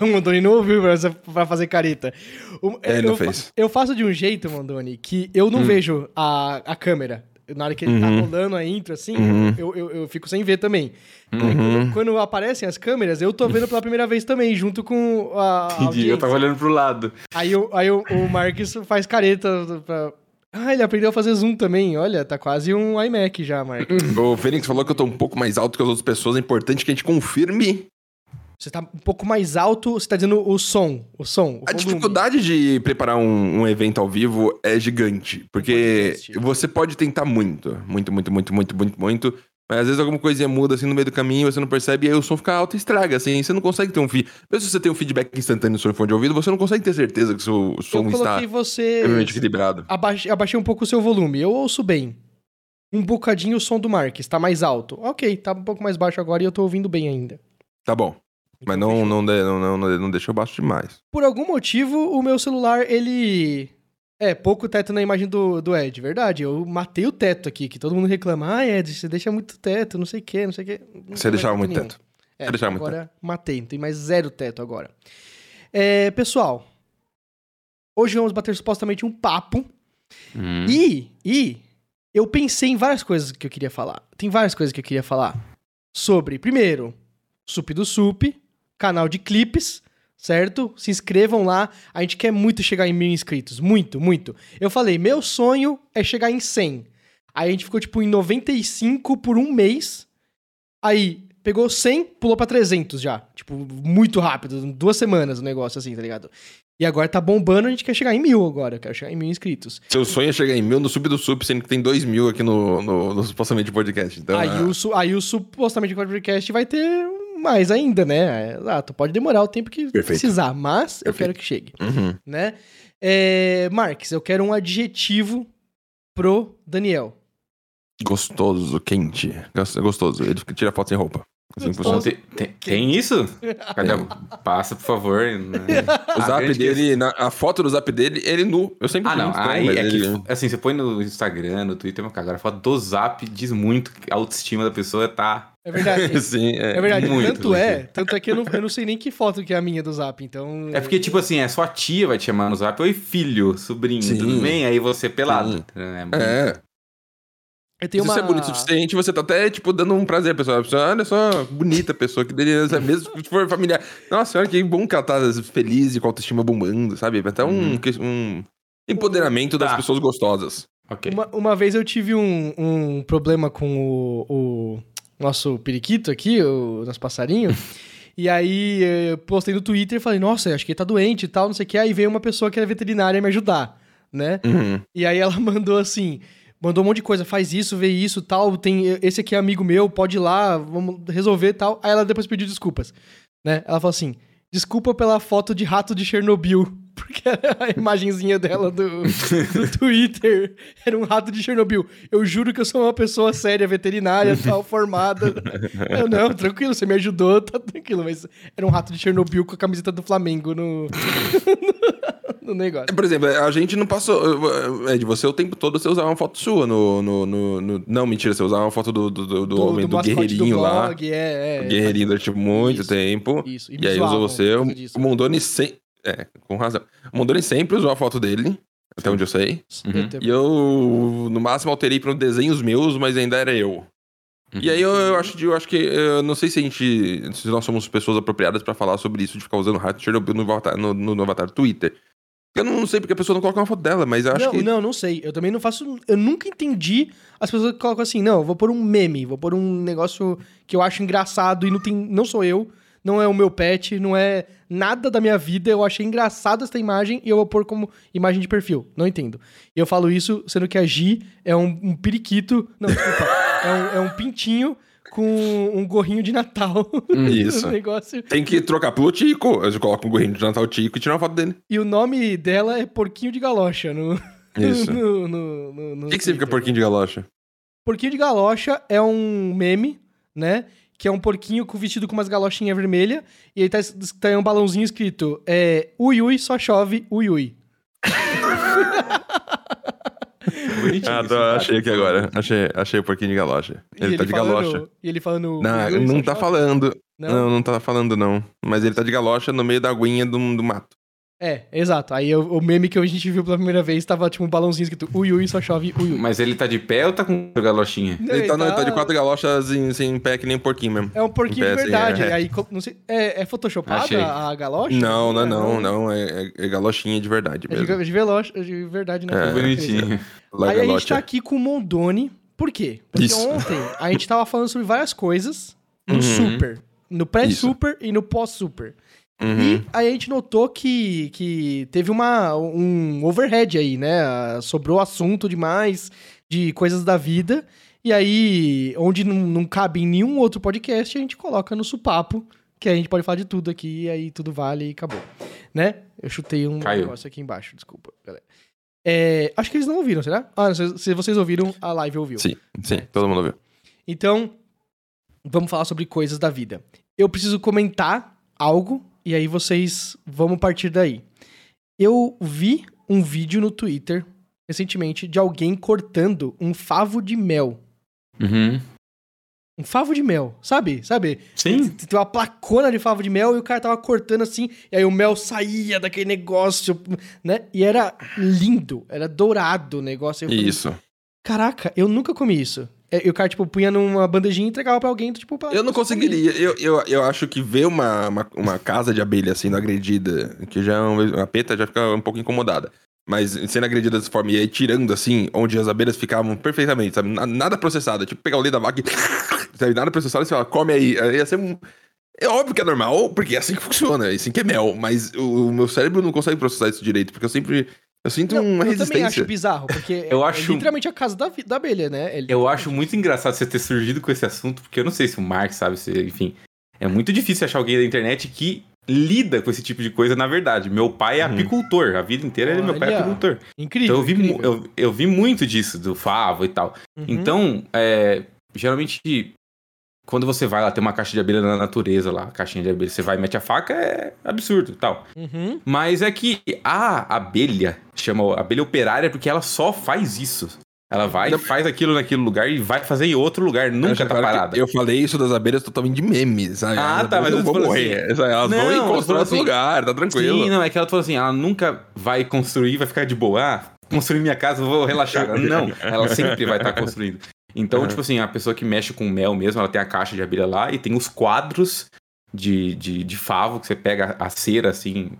O Mondoni não ouviu pra, pra fazer careta. O- ele não eu, fa- fez. eu faço de um jeito, Mondoni, que eu não Hum. vejo a, a câmera. Na hora que ele tá Uhum. rolando a intro, assim, Uhum. eu, eu, eu fico sem ver também. Aí Uhum. Quando, quando aparecem as câmeras, eu tô vendo pela primeira vez também, junto com a. Entendi, eu tava olhando pro lado. Aí, o- aí o, o Marcos faz careta pra. Ah, ele aprendeu a fazer zoom também. Olha, tá quase um iMac já, Marcos. O Fênix falou que eu tô um pouco mais alto que as outras pessoas. É importante que a gente confirme Você tá um pouco mais alto, você tá dizendo o som. O som. O A volume. dificuldade de preparar um, um evento ao vivo é gigante. Porque você pode tentar muito. Muito, muito, muito, muito, muito, muito. Mas às vezes alguma coisinha muda assim no meio do caminho, você não percebe, e aí o som fica alto e estraga, assim. Você não consegue ter um feedback. Mesmo se você tem um feedback instantâneo no seu fone de ouvido, você não consegue ter certeza que o seu Eu som está coloquei você. equilibrado. Abaixei, abaixei um pouco o seu volume. Eu ouço bem. Um bocadinho o som do Marques, tá mais alto. Ok, tá um pouco mais baixo agora e eu tô ouvindo bem ainda. Tá bom. Mas Então, não, fechou. não, de- não, não, não, deixou baixo demais. Por algum motivo, o meu celular, ele. É, pouco teto na imagem do, do Ed, verdade. Eu matei o teto aqui, que todo mundo reclama. Ah, Ed, você deixa muito teto, não sei o quê, não sei o quê. Não Você deixava muito nenhum. teto. É, Você deixava muito agora matei, não tem mais zero teto agora. É, pessoal, hoje vamos bater supostamente um papo. Hum. E, e eu pensei em várias coisas que eu queria falar. Tem várias coisas que eu queria falar. Sobre, primeiro, Sup do Sup, canal de clipes, certo? Se inscrevam lá. A gente quer muito chegar em mil inscritos. Muito, muito. Eu falei, meu sonho é chegar em 100. Aí a gente ficou, tipo, em 95 por um mês. Aí, pegou 100, pulou pra 300 já. Tipo, muito rápido. Duas semanas o negócio, assim, tá ligado? E agora tá bombando, a gente quer chegar em mil agora. Eu quero chegar em mil inscritos. Seu sonho é chegar em mil no sub do sub, sendo que tem dois mil aqui no, no, no supostamente podcast. Então, Aí, ah, o, aí o supostamente podcast vai ter mais ainda, né? Exato. Pode demorar o tempo que Perfeito. precisar, mas eu Perfeito. quero que chegue, uhum. né? É, Marques, eu quero um adjetivo pro Daniel. Gostoso, quente. Gos- Gostoso. Ele tira foto sem roupa. Assim. Tem, tem- tem isso? Cadê? Passa, por favor. né? O A zap dele, na- a foto do zap dele, ele nu. Eu sempre Ah, não. Aí é ele- que, assim, você põe no Instagram, no Twitter, mas agora a foto do Zap diz muito que a autoestima da pessoa tá. É verdade. Sim, é. É verdade. Muito, tanto muito. é, tanto é que eu não, eu não sei nem que foto que é a minha do Zap, então... É porque, tipo assim, é sua tia vai te chamar no Zap. Oi, filho, sobrinho, Sim. tudo bem? Aí você pelado. Sim. É, muito- É. eu tenho Se uma... você é bonito o suficiente, você tá até, tipo, dando um prazer à pessoa. A pessoa, olha só, bonita a pessoa, que delícia, mesmo se for familiar. Nossa, olha que bom que ela tá feliz e com a autoestima bombando, sabe? Até um, Uhum. um empoderamento das Tá. pessoas gostosas. Ok. Uma, uma vez eu tive um, um problema com o, o nosso periquito aqui, o nosso passarinho. e aí eu postei no Twitter e falei, nossa, acho que ele tá doente e tal, não sei o que. Aí veio uma pessoa que é veterinária me ajudar, né? Uhum. E aí ela mandou assim, mandou um monte de coisa, faz isso, vê isso, tal, tem esse aqui é amigo meu, pode ir lá, vamos resolver tal. Aí ela depois pediu desculpas, né? Ela falou assim, desculpa pela foto de rato de Chernobyl, porque a imagenzinha dela do, do Twitter era um rato de Chernobyl. Eu juro que eu sou uma pessoa séria, veterinária, tal, formada. Eu, não, tranquilo, você me ajudou, tá tranquilo, mas era um rato de Chernobyl com a camiseta do Flamengo no, no negócio. Por exemplo, a gente não passou. É de você o tempo todo você usava uma foto sua no. no, no- no- não, mentira, você usava uma foto do, do, do, do homem, do, guerreirinho lá. blog, É, é, O guerreirinho durante muito Isso, tempo. Isso. E, me aí usou você. O, Mondoni sempre. É, com razão. O Mondoni sempre usou a foto dele, até onde eu sei. Uhum. E eu, no máximo, alterei para desenhos meus, mas ainda era eu. Uhum. E aí eu, eu acho, de- eu acho que. Eu não sei se a gente. Se nós somos pessoas apropriadas pra falar sobre isso, de ficar usando de Chernobyl no avatar, no, no, no avatar do Twitter. Eu não sei porque a pessoa não coloca uma foto dela, mas eu acho não, que. não, não sei. Eu também não faço. Eu nunca entendi as pessoas que colocam assim, não, eu vou pôr um meme, vou pôr um negócio que eu acho engraçado e não tem. Não sou eu, não é o meu pet, não é nada da minha vida. Eu achei engraçado essa imagem e eu vou pôr como imagem de perfil. Não entendo. E eu falo isso sendo que a Gi é um, um periquito. Não, desculpa. é, um, é um pintinho com um gorrinho de Natal. Isso. um negócio. Tem que trocar pelo Tico. Eu coloco um gorrinho de Natal Tico e tirar uma foto dele. E o nome dela é Porquinho de Galocha no. Isso. no, no, no, no O que, que significa porquinho de galocha? Porquinho de galocha é um meme, né? Que é um porquinho com vestido com umas galochinhas vermelhas. E aí tá, tá um balãozinho escrito: é, Ui, ui, só chove, ui, ui. Bonitinho. Ah, tô, achei aqui agora. Achei, achei o porquinho de galocha. E Ele, tá de falando- galocha. E ele falando. Não, "Ui, não tá chove". falando. Não? Não, não tá falando, não. Mas ele tá de galocha no meio da aguinha do, do mato. É, exato. Aí o, o meme que a gente viu pela primeira vez tava tipo um balãozinho escrito ui, ui, só chove, ui, ui. Mas ele tá de pé ou tá com galochinha? Não, Ele tá, não, ele tá de quatro galochas em, sem pé que nem um porquinho mesmo. É um porquinho Em de pé, assim, verdade. é. Aí, não sei, é, é photoshopada Achei. a galocha? Não, não, não, não. É, é- é galochinha de verdade É mesmo. de, de, veloz, de verdade, né? É. Bonitinho. Aí a gente tá aqui com o Mondoni. Por quê? Porque Isso. ontem a gente tava falando sobre várias coisas no Uhum. Super. No pré-Super e no pós-Super. Uhum. E aí a gente notou que, que teve uma, um overhead aí, né? Sobrou assunto demais de coisas da vida. E aí, onde não, não cabe em nenhum outro podcast, a gente coloca no supapo, que a gente pode falar de tudo aqui, e aí tudo vale e acabou. Né? Eu chutei um Caiu. negócio aqui embaixo, desculpa, galera. É, acho que eles não ouviram, será? Ah, se, se vocês ouviram, a live ouviu. Sim, sim, todo mundo viu. Então, vamos falar sobre coisas da vida. Eu preciso comentar algo e aí vocês vamos partir daí. Eu vi um vídeo no Twitter recentemente de alguém cortando um favo de mel. Uhum. Um favo de mel, sabe? Sabe? Sim. Tem uma placona de favo de mel e o cara tava cortando assim, e aí o mel saía daquele negócio, né? E era lindo, era dourado o negócio. Eu falei, Isso. Caraca, eu nunca comi isso. É, E o cara, tipo, punha numa bandejinha e entregava pra alguém, tipo, pra... Eu não conseguiria. Eu, eu, eu acho que ver uma, uma, uma casa de abelha sendo agredida, que já é uma, a peta já fica um pouco incomodada. Mas sendo agredida dessa forma e aí tirando assim, onde as abelhas ficavam perfeitamente, sabe? Na- Nada processado. Tipo, pegar o leite da vaca e. Sabe? Nada processado e você fala, come aí. Aí Ia ser um. É óbvio que é normal, porque é assim que funciona, é assim que é mel. Mas o, o meu cérebro não consegue processar isso direito, porque eu sempre. Eu sinto Não, uma eu também acho resistência. bizarro, porque Eu é, acho- é literalmente a casa da, da abelha, né? É Eu acho muito engraçado você ter surgido com esse assunto, porque eu não sei se o Mark sabe, se, enfim. É muito difícil achar alguém da internet que lida com esse tipo de coisa, na verdade. Meu pai é Uhum. apicultor, a vida inteira ele, meu pai é apicultor. incrível. Então eu vi, incrível. eu, eu vi muito disso, do favo e tal. Uhum. Então, é, geralmente, quando você vai lá, tem uma caixa de abelha na natureza lá, caixinha de abelha, você vai e mete a faca, é absurdo tal. Uhum. Mas é que a abelha, chama abelha operária, porque ela só faz isso. Ela vai, Não. faz aquilo naquele lugar e vai fazer em outro lugar, nunca tá parada. Eu falei isso das abelhas totalmente de meme, sabe? Ah, tá, mas eu falando morrer. Elas Não, vão e falando outro assim- lugar, tá tranquilo. Sim, não, é que ela falou assim, ela nunca vai construir, vai ficar de boa. Ah, construir minha casa, eu vou relaxar. não, ela sempre vai estar construindo. Então, Uhum. tipo assim, a pessoa que mexe com mel mesmo, ela tem a caixa de abelha lá e tem os quadros de, de, de favo, que você pega a cera, assim.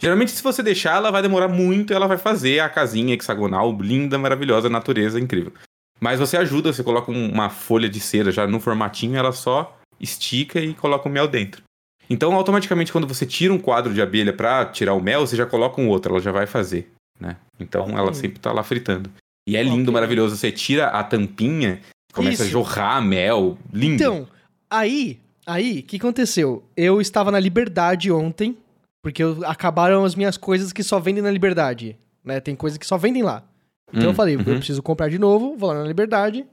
Geralmente, se você deixar, ela vai demorar muito e ela vai fazer a casinha hexagonal, linda, maravilhosa, natureza, incrível. Mas você ajuda, você coloca um- uma folha de cera já no formatinho, ela só estica e coloca o mel dentro. Então, automaticamente, quando você tira um quadro de abelha pra tirar o mel, você já coloca um outro, ela já vai fazer, né? Então, ela Hum. sempre tá lá fritando. E é lindo, Ok. maravilhoso. Você tira a tampinha, começa a Isso. jorrar mel, lindo. Então, aí, aí, o que aconteceu? Eu estava na Liberdade ontem, porque eu- acabaram as minhas coisas que só vendem na Liberdade, né? Tem coisas que só vendem lá. Então Hum, eu falei, eu uhum. preciso comprar de novo, vou lá na Liberdade,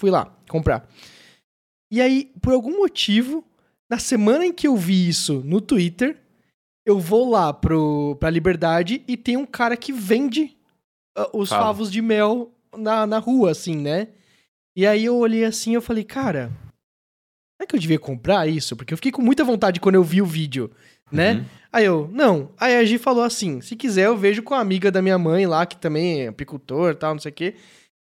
fui lá comprar. E aí, por algum motivo, na semana em que eu vi isso no Twitter, eu vou lá pro, pra Liberdade e tem um cara que vende os Favo. favos de mel na, na rua, assim, né? E aí eu olhei assim e eu falei, cara, será que eu devia comprar isso? Porque eu fiquei com muita vontade quando eu vi o vídeo, né? Uhum. Aí eu, não. Aí a Gi falou assim: se quiser, eu vejo com a amiga da minha mãe lá, que também é apicultor e tal, não sei o quê.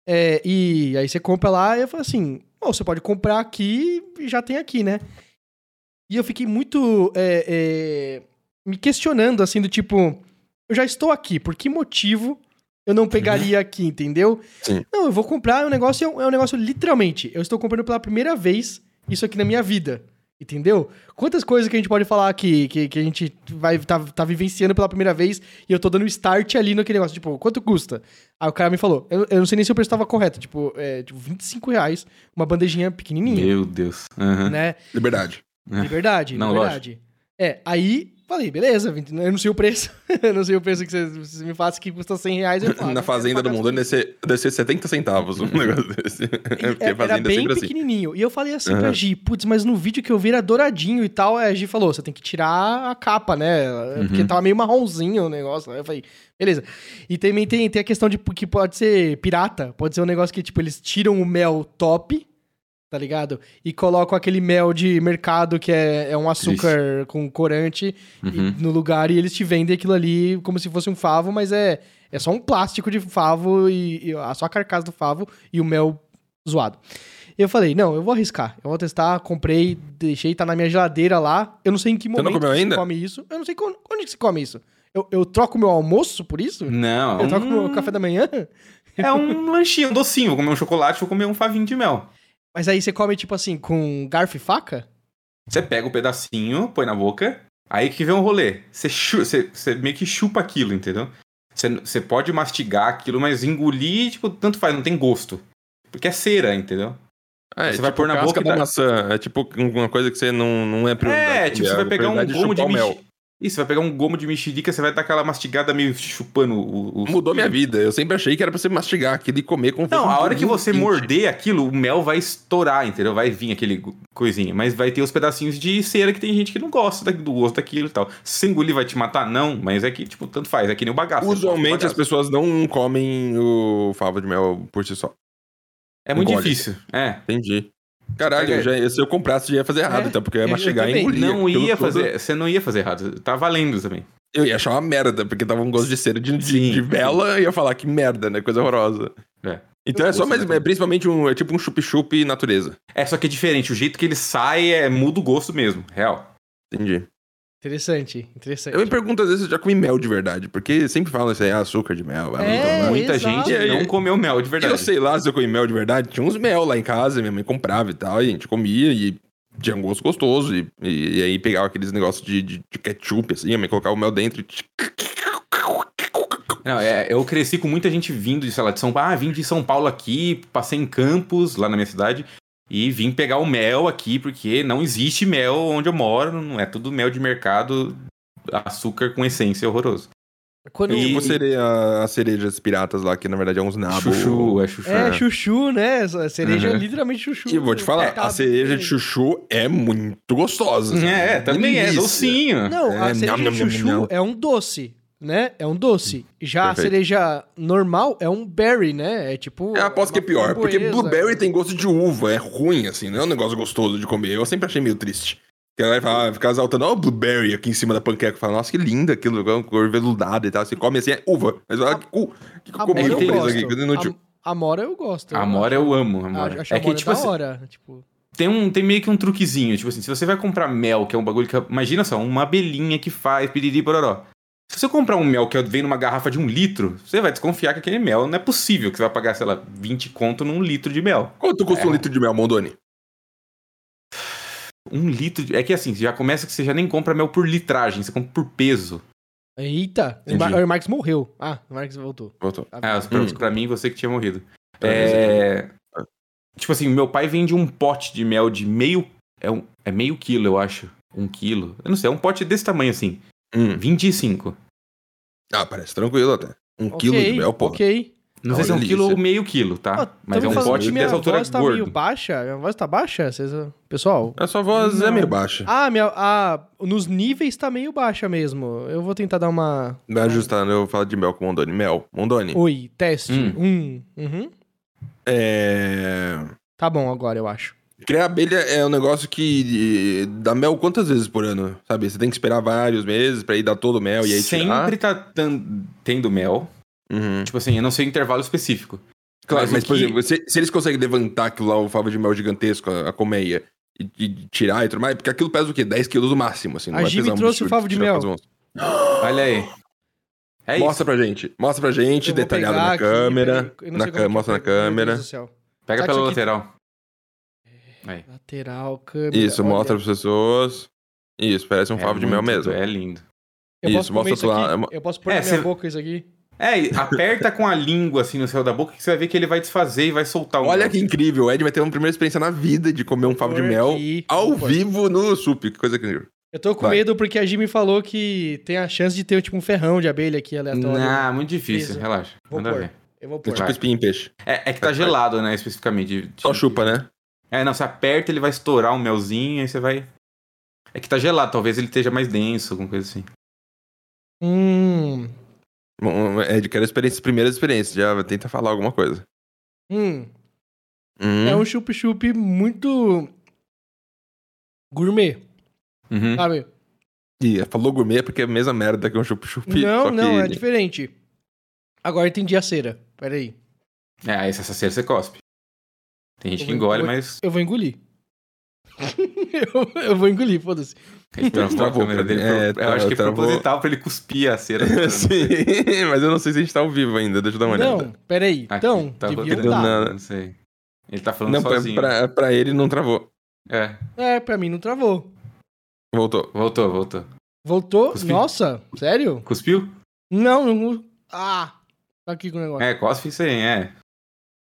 É, e aí você compra lá, e eu falei assim: "Ó, você pode comprar aqui e já tem aqui, né? E eu fiquei muito é, é, me questionando, assim, do tipo: eu já estou aqui, por que motivo eu não pegaria aqui, entendeu? Sim. Não, eu vou comprar, é um negócio, é um, negócio literalmente. Eu estou comprando pela primeira vez isso aqui na minha vida. Entendeu? Quantas coisas que a gente pode falar aqui que, que a gente vai tá, tá vivenciando pela primeira vez e eu tô dando start ali naquele negócio, tipo, quanto custa? Aí o cara me falou, eu, eu não sei nem se o preço tava correto, tipo, é, tipo 25 reais, uma bandejinha pequenininha, Meu Deus. Uhum. né? Liberdade. É. Liberdade, Não, liberdade. É, aí Falei, beleza, 20, eu não sei o preço. eu não sei o preço que você, me faça que custa 100 reais. Eu falo, Na "Ah, fazenda do mundo deve ser, deve ser 70 centavos um negócio desse. E Era fazenda é bem sempre assim. pequenininho. E eu falei assim pra Aham. Gi, putz, mas no vídeo que eu vi era douradinho e tal. A Gi falou, você tem que tirar a capa, né? Porque Uhum. tava meio marronzinho o negócio. Aí eu falei, beleza. E também tem, tem a questão de que pode ser pirata. Pode ser um negócio que, tipo, eles tiram o mel top, tá ligado? E colocam aquele mel de mercado que é, é um açúcar com corante e- Uhum. no lugar e eles te vendem aquilo ali como se fosse um favo, mas é, é só um plástico de favo e, e a só a carcaça do favo e o mel zoado. E eu falei, não, eu vou arriscar. Eu vou testar, comprei, deixei, tá na minha geladeira lá. Eu não sei em que não momento comeu que ainda? se come isso. Eu não sei quando, onde que se come isso. Eu, eu troco meu almoço por isso? Não, Eu troco um, meu café da manhã? é um lanchinho, um docinho. Vou comer um chocolate, vou comer um favinho de mel. Mas aí você come, tipo assim, com garfo e faca? Você pega o pedacinho, põe na boca, aí que vem um rolê. Você, você, você meio que chupa aquilo, entendeu? Você, você pode mastigar aquilo, mas engolir, tipo, tanto faz, não tem gosto. Porque é cera, entendeu? Ah, é Você vai tipo pôr na boca da maçã. É tipo uma coisa que você não, não é prioridade. É, tipo, É você vai pegar um gomo de o mel. mexerica. Isso, você vai pegar um gomo de mexerica, você vai dar aquela mastigada meio chupando o. o- Mudou minha vida. Eu sempre achei que era pra você mastigar aquilo e comer com Não, a hora que você quente. morder aquilo, o mel vai estourar, entendeu? Vai vir aquele coisinha. Mas vai ter os pedacinhos de cera que tem gente que não gosta do gosto daquilo e tal. Se engolir vai te matar? Não, mas é que, tipo, tanto faz. É que nem o bagaço. do Usualmente as bagaço. pessoas não comem o favo de mel por si só. É muito engole. difícil. É. Entendi. Caralho, eu já, se eu comprasse, já ia fazer errado, É, então, porque eu ia eu- eu mastigar e engolir. Não ia fazer. Você não ia fazer errado. Tá valendo também. Eu ia achar uma merda, porque tava um gosto de cera de, de, de vela e ia falar que merda, né? Coisa horrorosa. É. Então é só, daquilo. é principalmente um, é tipo um chup-chup natureza. É, só que é diferente. O jeito que ele sai é muda o gosto mesmo. Real. Entendi. Interessante, interessante. Eu me pergunto às vezes se eu já comi mel de verdade, porque sempre falam isso aí, ah, açúcar de mel. É, Muita exato. gente não comeu mel de verdade. Eu sei lá se eu comi mel de verdade. Tinha uns mel lá em casa, minha mãe comprava e tal, e a gente comia e tinha um gosto gostoso. E, e, e aí pegava aqueles negócios de, de, de ketchup, assim, a mãe colocava o mel dentro e. Não, é, eu cresci com muita gente vindo de, sei lá, de São Paulo. Ah, vim de São Paulo aqui, passei em Campos, lá na minha cidade, e vim pegar o mel aqui, porque não existe mel onde eu moro, não é tudo mel de mercado, açúcar com essência horroroso. Quando... E- Tipo cereja, as cerejas piratas lá, que na verdade é uns nabos. Chuchu, é chuchu. É, chuchu, né? Essa Cereja é Uhum. literalmente chuchu. E vou te falar, É, tá a cereja de chuchu é muito gostosa. É, uma também é delícia. docinho. Não, a É, cereja nham, de nham, chuchu nham. é um doce, né? É um doce. Já Perfeito. a cereja normal é um berry, né? É tipo... Eu aposto que é pior, porque blueberry tem gosto de uva, é ruim, assim, não é um negócio gostoso de comer. Eu sempre achei meio triste. Que ela vai falar, ficar exaltando, ó, o blueberry aqui em cima da panqueca. Fala, nossa, que linda aquilo, com cor veludada e tal. Você come assim, é uva. Mas olha que cu, que eu tem coisa gosto. aqui, coisa inútil. A- Amora eu gosto. Amora eu amo, amora. Acho, acho é que, amora tipo da assim, hora. Tipo... tem, um, tem meio que um truquezinho. Tipo assim, se você vai comprar mel, que é um bagulho que. Imagina só, uma abelhinha que faz piriri pororó. Se você comprar um mel que vem numa garrafa de um litro, você vai desconfiar que aquele mel não é possível que você vai pagar, sei lá, 20 conto num litro de mel. Quanto custa um É. litro de mel, Mondoni? Um litro de... É que assim, já começa que você já nem compra mel por litragem, você compra por peso. Eita, o Entendi. Mar- o Marx morreu. Ah, o Marx voltou. Voltou. Ah, Ah, pra, Hum. pra mim, você que tinha morrido. Tá, É... Tipo assim, meu pai vende um pote de mel de meio... É, um... é meio quilo, eu acho. Um quilo. Eu não sei, é um pote desse tamanho assim. Hum. 25. Ah, parece tranquilo até. Um ok, quilo de mel, pô. Ok. Não sei se é um quilo ou meio quilo, tá? Ó, Mas é um pote dessa altura voz tá gordo. meio baixa. Minha voz tá baixa? Vocês... Pessoal, A sua voz é Não. meio baixa. Ah, minha, ah, nos níveis tá meio baixa mesmo. Eu vou tentar dar uma. Vai ajustando, eu vou falar de mel com Mondoni. Mel. Mondoni. Oi, teste. Hum. Um. Uhum. É... Tá bom agora, eu acho. Criar abelha é um negócio que eh, dá mel quantas vezes por ano, sabe? Você tem que esperar vários meses pra ir dar todo o mel e aí tirar. Sempre tá tan- tendo mel. Uhum. Tipo assim, eu não sei o intervalo específico. Claro, Mas mas, o por que- exemplo, se, se eles conseguem levantar aquilo lá, o favo de mel gigantesco, a, a colmeia, e, e tirar e tudo mais, porque aquilo pesa o quê? 10 quilos no máximo, assim. Não A pesar um trouxe o favo de tirar mel. Olha aí. É Mostra pra gente. Mostra pra gente, Eu detalhado na aqui, câmera. na que mostra na câmera. Isso. Pega Tá pela isso aqui. lateral. Aí. Lateral, câmera. Isso, olha. mostra pras pessoas. Isso, parece um É favo de mel mesmo. É lindo. Eu Isso, posso comer mostra isso lá, é Eu posso pôr É, na minha você- boca isso aqui? É, aperta com a língua assim no céu da boca que você vai ver que ele vai desfazer e vai soltar o Olha mel. que incrível, o Ed vai ter uma primeira experiência na vida de comer um favo de mel aqui. ao Opa. vivo no sup. Que coisa incrível. Eu tô com Vai. medo porque a Jimmy falou que tem a chance de ter tipo um ferrão de abelha aqui aleatório. Não, muito difícil, Isso. relaxa. Vou Manda pôr. ver. Eu vou É pôr. tipo Vai. espinho em peixe. É, é que tá vai. gelado, né, especificamente. Só chupa, né? É, não, você aperta, ele vai estourar um melzinho, aí você vai. É que tá gelado, talvez ele esteja mais denso, alguma coisa assim. Hum. Bom, É de quero experiências, primeiras experiências. Já tenta falar alguma coisa. Hum. Hum. É um chup-chup muito gourmet, Uhum. sabe? Ih, falou gourmet porque é a mesma merda que um chup-chup. não, só não, que- é diferente. Agora entendi a cera. Pera aí. É, aí essa cera você cospe. Tem gente Eu que engole, mas. Eu vou engolir. eu, eu vou engolir, foda-se. A gente travou a câmera dele. é, pro- eu acho que é travou. proposital pra ele cuspir a cera. Sim, mas eu não sei se a gente tá ao vivo ainda. Deixa eu dar uma olhada. Não, pera aí. Aqui, Então, tá devia estar. Não. Não sei. Ele tá falando Não, pra, sozinho. pra, pra ele não travou. É, É, pra mim não travou. Voltou. voltou, voltou. Voltou? Cuspi. Nossa, sério? Cuspiu? Não, não. Ah, tá aqui com o negócio. É, cospe isso aí, é.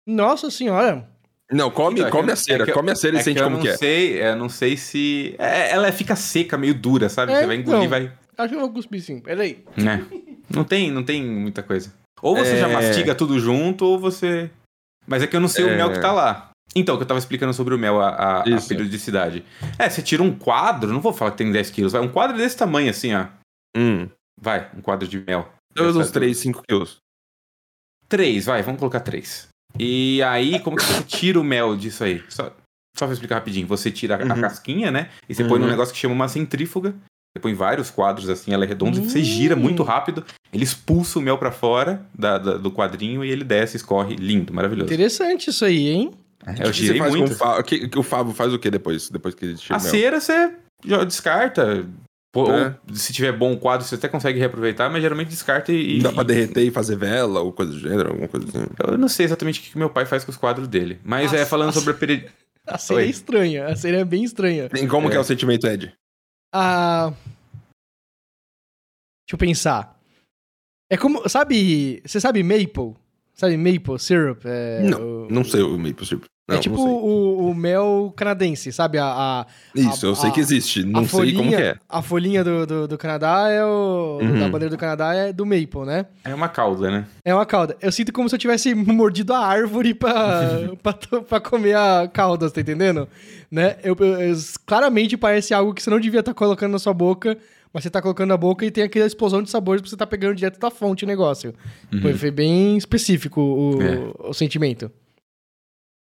Nossa senhora. Não, come, Então, é come a cera. é que- come a cera e É sente como não que é. sei, eu não sei se. é, ela fica seca, meio dura, sabe? É, Você vai engolir, então. vai. Acho que eu vou cuspir sim. Pera aí. Né? Não tem, não tem muita coisa. Ou você É. já mastiga tudo junto, ou você. Mas é que eu não sei o É. mel que tá lá. Então, que eu tava explicando sobre o mel, a, a- a periodicidade. É, você tira um quadro, não vou falar que tem 10 quilos, vai um quadro desse tamanho assim, ó. Hum. Vai, um quadro de mel. Uns sai 3, 5 quilos. Três, vai, vamos colocar três. E aí, como que você tira o mel disso aí? Só, só pra explicar rapidinho. Você tira a- a Uhum. casquinha, né? E você põe num Uhum. negócio que chama uma centrífuga. Você põe vários quadros assim, ela é redonda, Hum. você gira muito rápido, ele expulsa o mel pra fora da- da- do quadrinho e ele desce, escorre, lindo, maravilhoso. Interessante isso aí, hein? É, eu girei muito. o Fábio? Faz o que depois? Depois que ele tira A o mel? cera você já descarta. Pô, É. ou, se tiver bom o quadro, você até consegue reaproveitar, mas geralmente descarta e. Dá pra derreter e fazer vela ou coisa do gênero, alguma coisa assim. Eu não sei exatamente o que meu pai faz com os quadros dele. Mas é falando nossa. sobre a peri... A cena Oi. é estranha. A cena é bem estranha. E como É. que é o sentimento, Ed? Ah. Deixa eu pensar. É como. Sabe. Você sabe maple? Sabe maple syrup? É, o- Não sei o maple syrup. Não, é tipo não sei. o, o mel canadense, sabe? A, a, Isso, a- eu sei a- que existe. Não sei folhinha, como que é. A folhinha do, do, do Canadá é o. Uhum. Da bandeira do Canadá é do maple, né? É uma cauda, né? É uma cauda. Eu sinto como se eu tivesse mordido a árvore pra, pra, pra comer a cauda, tá entendendo? Né? Eu, eu- claramente parece algo que você não devia estar colocando na sua boca, mas você tá colocando na boca e tem aquela explosão de sabores porque você tá pegando direto da fonte o negócio. Uhum. Foi, foi bem específico o, É. o sentimento.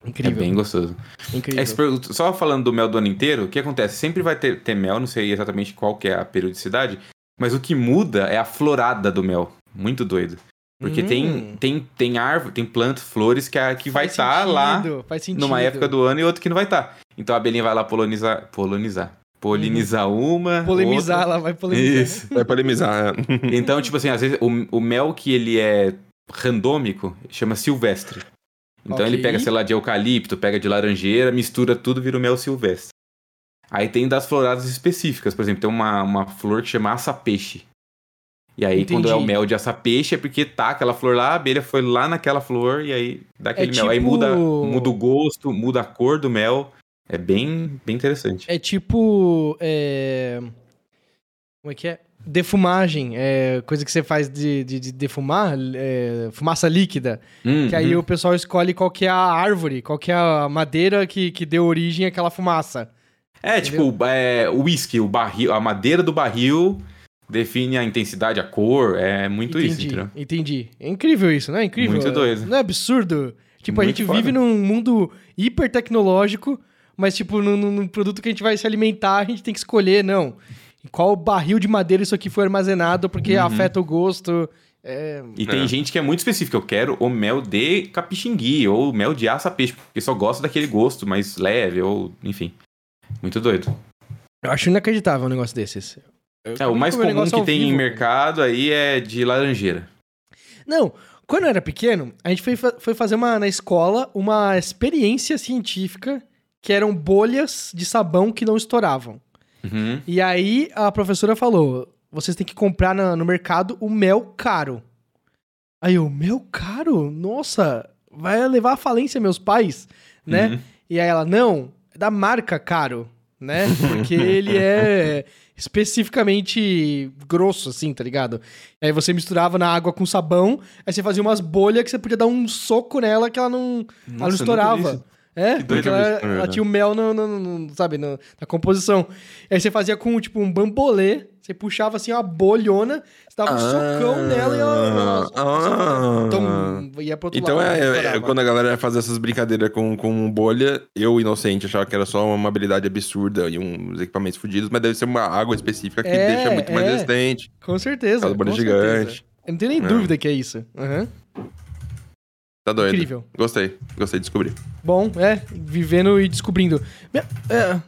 É Incrível. bem gostoso. incrível. É, se pergunta- só falando do mel do ano inteiro, o que acontece? Sempre vai ter, ter mel, não sei exatamente qual que é a periodicidade, mas o que muda é a florada do mel. Muito doido. Porque Hum. tem, tem, tem árvore, tem plantas, flores que, a, que vai estar lá Faz sentido. numa época do ano e outra que não vai estar. Então a abelhinha vai lá polonizar. Polonizar. Polinizar uma. Polemizar, outra. ela vai polemizar. Isso. Vai polemizar. Então, tipo assim, às vezes o, o mel que ele é randômico chama silvestre. Então ele Ok. pega, sei lá, de eucalipto, pega de laranjeira, mistura tudo, vira o mel silvestre. Aí tem das floradas específicas, por exemplo, tem uma, uma flor que chama açapeixe. E aí, quando é o Entendi. mel de açapeixe, é porque tá aquela flor lá, a abelha foi lá naquela flor e aí dá aquele É mel. Aí tipo- muda, muda o gosto, muda a cor do mel. É bem, bem interessante. É tipo. é, Como é que é? Defumagem. É coisa que você faz de, de, de defumar, é, fumaça líquida. Hum, Que aí hum. o pessoal escolhe qual que é a árvore, qual que é a madeira que, que deu origem àquela fumaça. É, Entendeu? tipo, é, o whisky, o barril, a madeira do barril define a intensidade, a cor. É muito isso, entendi, entendeu? entendi. É incrível isso, não é incrível? Muito doido. Não é absurdo? Tipo, a Muito gente foda. vive num mundo hiper tecnológico, mas tipo, num- num produto que a gente vai se alimentar, a gente tem que escolher, não. Em qual barril de madeira isso aqui foi armazenado, porque Uhum. afeta o gosto. É, E tem É. gente que é muito específica. Eu quero o mel de capixingui ou o mel de aça-peixe, porque só gosta daquele gosto mais leve ou, enfim. Muito doido. Eu acho inacreditável um negócio desses. Eu É, o mais um comum que tem em vivo. mercado aí é de laranjeira. Não, quando eu era pequeno, a gente foi, foi fazer uma, na escola uma experiência científica que eram bolhas de sabão que não estouravam. Uhum. E aí a professora falou: vocês têm que comprar na- no mercado o mel caro. Aí eu, mel caro? Nossa, vai levar à falência meus pais, né? Uhum. E aí ela, não, é da marca caro, né? Porque ele é especificamente grosso, assim, tá ligado? Aí você misturava na água com sabão, aí você fazia umas bolhas que você podia dar um soco nela que ela não, ela não Nossa, nunca vi estourava. É, Que porque ela, isso, na ela tinha o mel no, no- no- sabe, no- na composição. Aí você fazia com, tipo, um bambolê, você puxava assim uma bolhona, você dava um socão nela e ela... Ah. Tum, ia pro outro Então lado. é, é- estourava. quando a galera faz essas brincadeiras com, com bolha, eu, inocente, achava que era só uma habilidade absurda e uns equipamentos fodidos, mas deve ser uma água específica que É, deixa muito mais é. resistente. Com certeza. Com gigante. certeza. Eu não tenho nem É. dúvida que é isso. Aham. Tá doido. Incrível. Gostei, gostei de descobrir. Bom, é, vivendo e descobrindo. Minha- é,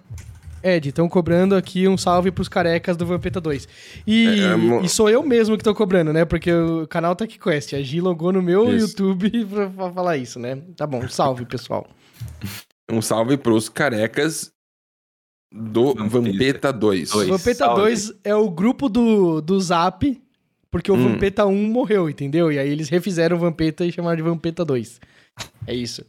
Ed, estão cobrando aqui um salve pros carecas do Vampeta 2. E, É, é, mo- e sou eu mesmo que tô cobrando, né? Porque o canal Tech Quest, a Gi logou no meu Isso. YouTube pra, pra falar isso, né? Tá bom, salve, pessoal. Um salve pros carecas do Vampeta. Vampeta 2. Dois. Vampeta salve. 2 é o grupo do, do Zap, porque o Hum. Vampeta 1 morreu, entendeu? E aí eles refizeram o Vampeta e chamaram de Vampeta 2. É isso.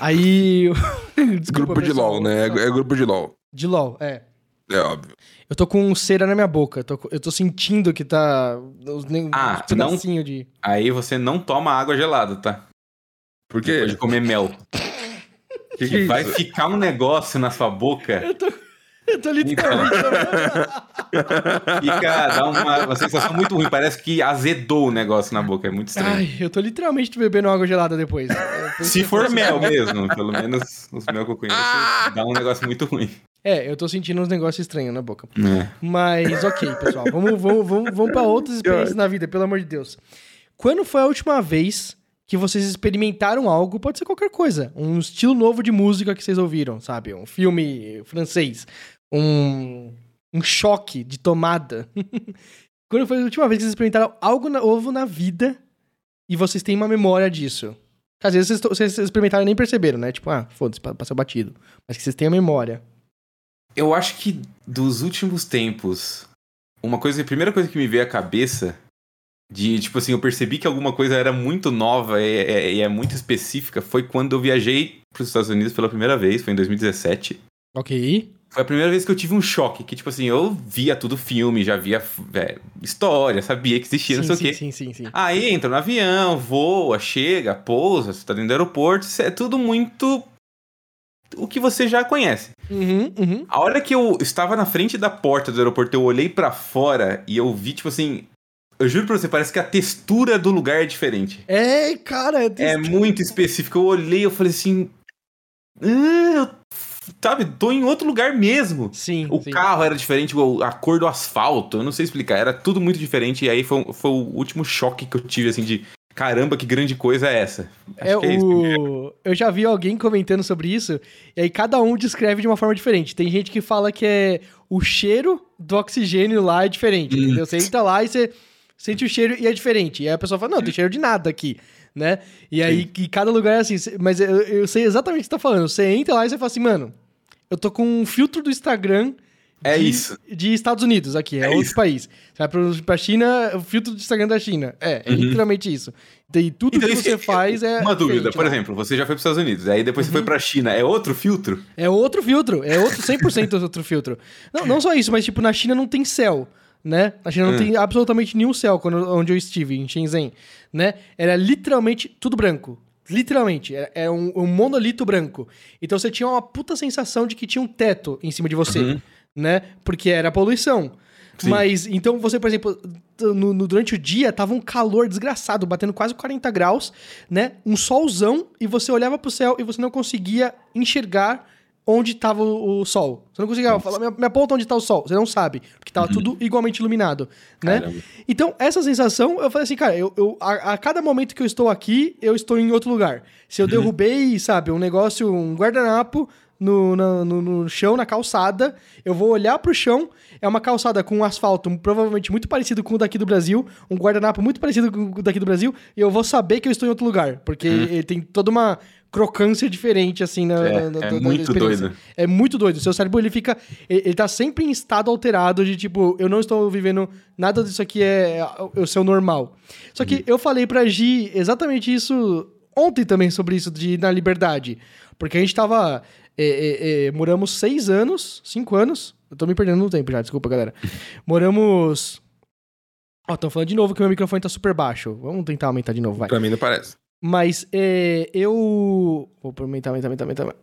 Aí. Desculpa, Grupo de. LOL, né? É, é grupo de LOL. De LOL, é. É óbvio. Eu tô com cera na minha boca. Eu tô, eu tô sentindo que tá. Os, Ah, uns pedacinhos de. Aí você não toma água gelada, tá? Por quê? Depois de comer mel. Que que Que é vai isso? ficar um negócio na sua boca. Eu tô literalmente. Fica, dá uma, uma sensação muito ruim. Parece que azedou o negócio na boca. É muito estranho. Ai, eu tô literalmente bebendo água gelada depois. Eu pensei Se for fosse- mel mesmo, pelo menos os mel que eu conheço, dá um negócio muito ruim. É, eu tô sentindo uns negócios estranhos na boca. É. Mas ok, pessoal. Vamos, vamos, vamos, vamos pra outras experiências na vida, pelo amor de Deus. Quando foi a última vez que vocês experimentaram algo, pode ser qualquer coisa, um estilo novo de música que vocês ouviram, sabe? Um filme francês, um, um choque de tomada. Quando foi a última vez que vocês experimentaram algo novo na vida e vocês têm uma memória disso? Às vezes vocês, vocês experimentaram e nem perceberam, né? Tipo, ah, foda-se, pa- passou batido. Mas que vocês têm a memória. Eu acho que dos últimos tempos, uma coisa, a primeira coisa que me veio à cabeça, de tipo assim, eu percebi que alguma coisa era muito nova e é, e é muito específica, foi quando eu viajei para os Estados Unidos pela primeira vez, foi em 2017. Ok. Foi a primeira vez que eu tive um choque, que tipo assim, eu via tudo filme, já via é, história, sabia que existia, não sei sim, o quê. sim, sim, sim, sim. Aí entra no avião, voa, chega, pousa, você tá dentro do aeroporto, é tudo muito o que você já conhece. Uhum, uhum. A hora que eu estava na frente da porta do aeroporto, eu olhei pra fora e eu vi, tipo assim. Eu juro pra você, parece que a textura do lugar é diferente. É, cara, é, É muito específico. Eu olhei eu falei assim. "Ah, eu, sabe, tô em outro lugar mesmo. Sim, O sim. carro era diferente, a cor do asfalto, eu não sei explicar, era tudo muito diferente. E aí foi, foi o último choque que eu tive, assim, de caramba, que grande coisa é essa. Acho É que é isso. o... Eu já vi alguém comentando sobre isso, e aí cada um descreve de uma forma diferente. Tem gente que fala que é o cheiro do oxigênio lá é diferente, Hum. entendeu? Você entra lá e você sente o cheiro e é diferente. E aí a pessoa fala, não, tem cheiro de nada aqui, né? E aí e cada lugar é assim. Mas eu, eu sei exatamente o que você tá falando. Você entra lá e você fala assim, mano, eu tô com um filtro do Instagram É de, isso. de Estados Unidos aqui, é, É outro isso. país. Você vai pra China, o filtro do Instagram da China. É, é literalmente isso. E tudo Uhum. Então, que você é- faz é. Uma dúvida, por lá. exemplo, você já foi para os Estados Unidos, aí depois você Uhum. foi pra China, é outro filtro? É outro filtro, é outro 100% outro filtro. Não, não só isso, mas tipo, na China não tem céu, né? Na China não Hum. tem absolutamente nenhum céu quando, onde eu estive, em Shenzhen, né? Era literalmente tudo branco. Literalmente, é, é um, um monolito branco. Então você tinha uma puta sensação de que tinha um teto em cima de você, Uhum. né? Porque era poluição. Sim. Mas, então você, por exemplo, no, no- durante o dia tava um calor desgraçado, batendo quase 40 graus, né? Um solzão, e você olhava pro céu e você não conseguia enxergar onde tava o, o sol. Você não conseguia falar, me, me aponta onde tá o sol. Você não sabe, porque tava tudo igualmente iluminado, né? Caramba. Então, essa sensação, eu falei assim, cara, eu, eu- a, a cada momento que eu estou aqui, eu estou em outro lugar. Se eu derrubei, sabe, um negócio, um guardanapo no, na- no, no chão, na calçada, eu vou olhar pro chão, é uma calçada com um asfalto provavelmente muito parecido com o daqui do Brasil, um guardanapo muito parecido com o daqui do Brasil, e eu vou saber que eu estou em outro lugar, porque ele tem toda uma crocância diferente, assim, na, É, na- na- é da muito experiência. doido. É muito doido. O seu cérebro, ele fica... Ele, ele tá sempre em estado alterado de, tipo, eu não estou vivendo... Nada disso aqui é o o seu normal. Só que eu falei pra Gi exatamente isso ontem também, sobre isso de ir na liberdade. Porque a gente tava... é, é, é, moramos seis anos, cinco anos. Eu tô me perdendo no tempo já, desculpa, galera. Moramos. Ó, tão falando de novo que meu microfone tá super baixo. Vamos tentar aumentar de novo, vai. Pra mim não parece. Mas é, eu. Vou aumentar, aumentar, aumentar, aumentar.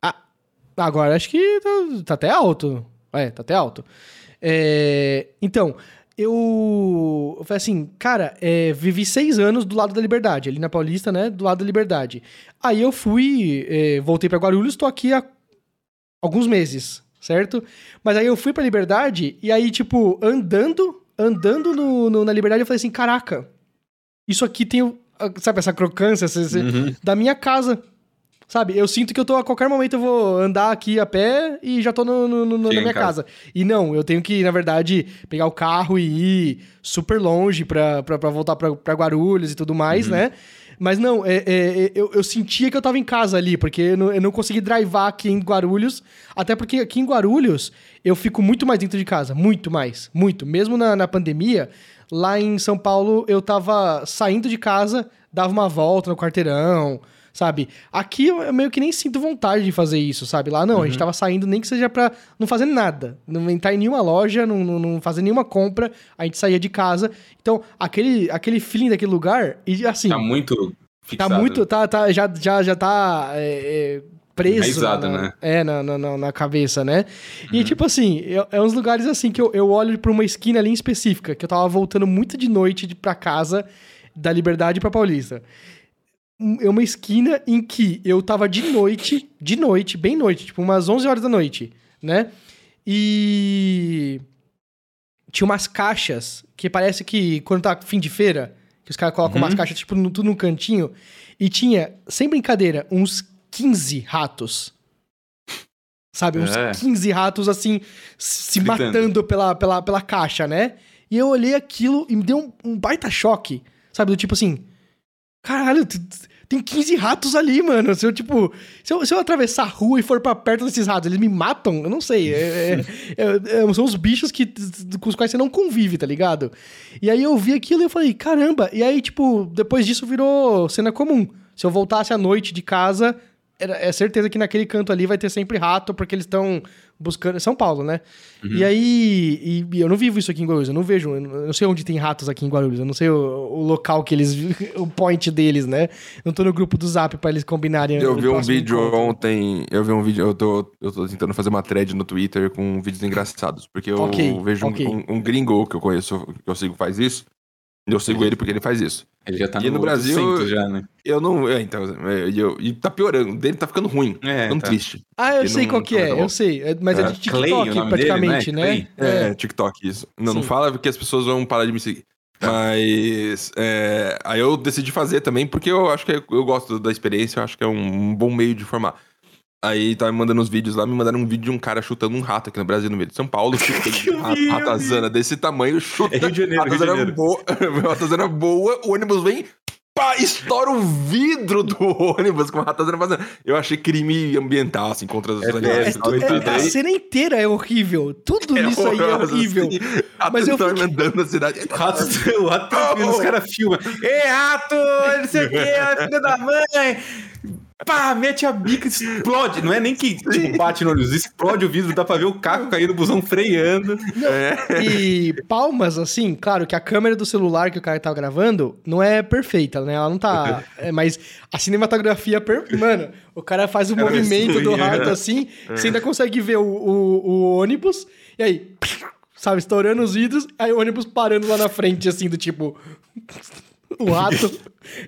Ah, agora acho que tá, tá até alto. É, tá até alto. É, então, eu, eu falei assim, cara, é, vivi seis anos do lado da Liberdade, ali na Paulista, né? Do lado da Liberdade. Aí eu fui, é, voltei pra Guarulhos, tô aqui há alguns meses, certo? Mas aí eu fui pra Liberdade e aí, tipo, andando, andando no, no- na Liberdade, eu falei assim, caraca, isso aqui tem, sabe, essa crocância essa- essa- Uhum. da minha casa. Sabe, eu sinto que eu tô a qualquer momento eu vou andar aqui a pé e já tô no, no- no- na minha casa. casa. E não, eu tenho que, na verdade, pegar o carro e ir super longe pra, pra, pra voltar pra, pra Guarulhos e tudo mais, Uhum. né? Mas não, é, é, é, eu, eu sentia que eu tava em casa ali, porque eu não, eu não consegui drivar aqui em Guarulhos. Até porque aqui em Guarulhos eu fico muito mais dentro de casa. Muito mais. Muito. Mesmo na, na pandemia, lá em São Paulo eu tava saindo de casa, dava uma volta no quarteirão. Sabe? Aqui eu meio que nem sinto vontade de fazer isso, sabe? Lá não, a gente tava saindo nem que seja pra não fazer nada. Não entrar em nenhuma loja, não, não, não fazer nenhuma compra. A gente saía de casa. Então, aquele, aquele feeling daquele lugar, e assim. Tá muito Tá fixado. muito, tá, tá, já, já, já tá é, é, preso na, né? É, na, na, na- na cabeça, né? E tipo assim, é, é uns lugares assim que eu, eu olho pra uma esquina ali em específica, que eu tava voltando muito de noite de, pra casa, da Liberdade pra Paulista. É uma esquina em que eu tava de noite, de noite, bem noite, tipo umas 11 horas da noite, né? E tinha umas caixas que parece que quando tá fim de feira, que os caras colocam Uhum. umas caixas tipo no, tudo num cantinho, e tinha, sem brincadeira, uns 15 ratos. Sabe, uns É. 15 ratos assim se Gritando. matando pela, pela, pela caixa, né? E eu olhei aquilo e me deu um, um baita choque, sabe? Do tipo assim, caralho, tem 15 ratos ali, mano. Se eu, tipo, se eu, se eu atravessar a rua e for pra perto desses ratos, eles me matam? Eu não sei. É- é- é- são os bichos que, com os quais você não convive, tá ligado? E aí eu vi aquilo e eu falei, caramba. E aí, tipo, depois disso virou cena comum. Se eu voltasse à noite de casa, é certeza que naquele canto ali vai ter sempre rato, porque eles estão buscando. São Paulo, né? E aí. E, eu não vivo isso aqui em Guarulhos, eu não vejo. Eu não sei onde tem ratos aqui em Guarulhos, eu não sei o, o local que eles. o point deles, né? Não tô no grupo do zap pra eles combinarem. Eu vi um vídeo encontro. ontem. Eu vi um vídeo. Eu tô, eu tô tentando fazer uma thread no Twitter com vídeos engraçados. Porque eu Ok, vejo um- ok. um, um gringo que eu conheço, que eu sigo, faz isso. Eu sigo ele porque ele faz isso. Ele já tá E no Brasil- 800 já, né? Eu não. É, então. é, E eu- e tá piorando. O dele tá ficando ruim. É, ficando tá. triste. Ah, eu Ele sei não- qual que é, eu sei. É- Mas é, É, de Clay, TikTok, nome praticamente, dele, né? né? É, É. TikTok, isso. Não, não fala porque as pessoas vão parar de me seguir. Mas é, aí eu decidi fazer também, porque eu acho que eu gosto da experiência, eu acho que é um bom meio de formar. Aí tava me mandando uns vídeos lá, me mandaram um vídeo de um cara chutando um rato aqui no Brasil, no meio de São Paulo, chutando um rato, ratazana desse tamanho, chuta. É Rio de Janeiro, Rio de ratazana Janeiro. boa, ratazana boa, o ônibus vem, pá, estoura o vidro do ônibus com a ratazana fazendo. Eu achei crime ambiental, assim, contra os É animais. É, é- coitado. a cena inteira é horrível. Tudo nisso aí é horrível. assim. Mas eu fiquei- andando na cidade. Rato, o rato tá vendo, os caras filmam. Ei, rato! Não sei o que, filha da mãe! Pá, mete a bica, explode. Não é nem que tipo, bate no ônibus, explode o vidro, dá pra ver o caco caindo no busão freando. E palmas, assim, claro que a câmera do celular que o cara tava gravando não é perfeita, né? Ela não tá. é, mas a cinematografia. Per... Mano, o cara faz o Cara, movimento do destruía. rato assim, você ainda consegue ver o, o, o ônibus, e aí. Sabe, estourando os vidros, aí o ônibus parando lá na frente, assim, do tipo. O rato.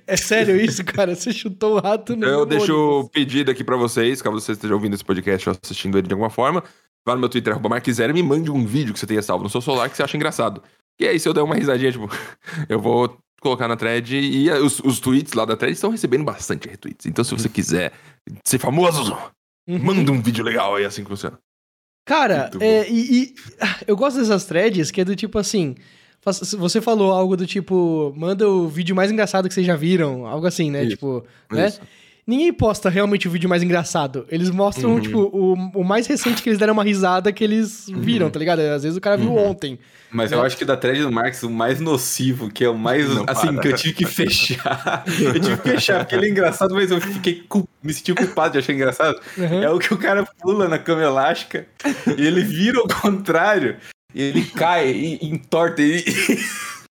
É sério isso, cara? Você chutou o rato no. Eu no deixo o pedido aqui pra vocês, caso você esteja ouvindo esse podcast ou assistindo ele de alguma forma. Vá no meu Twitter, arroba Mark Zero, e me mande um vídeo que você tenha salvo no seu celular que você acha engraçado. E aí, se eu der uma risadinha, tipo, eu vou colocar na thread e os, os tweets lá da thread estão recebendo bastante retweets. Então, se você quiser ser famoso, Uhum. manda um vídeo legal aí, assim que funciona. Cara, é, e, e- ah, eu gosto dessas threads que é do tipo assim. Você falou algo do tipo, manda o vídeo mais engraçado que vocês já viram, algo assim, né? Isso, Tipo, né? Isso. ninguém posta realmente o vídeo mais engraçado. Eles mostram, Uhum. tipo, o, o mais recente que eles deram uma risada que eles viram, tá ligado? Às vezes o cara viu Uhum. ontem. Mas eu Né? acho que da thread do Marx, o mais nocivo, que é o mais. Não, assim, para. que eu tive que fechar. eu tive que fechar, porque ele é engraçado, mas eu fiquei me senti culpado de achar engraçado. Uhum. É o que o cara pula na cama elástica e ele vira ao contrário. E ele cai e entorta. E,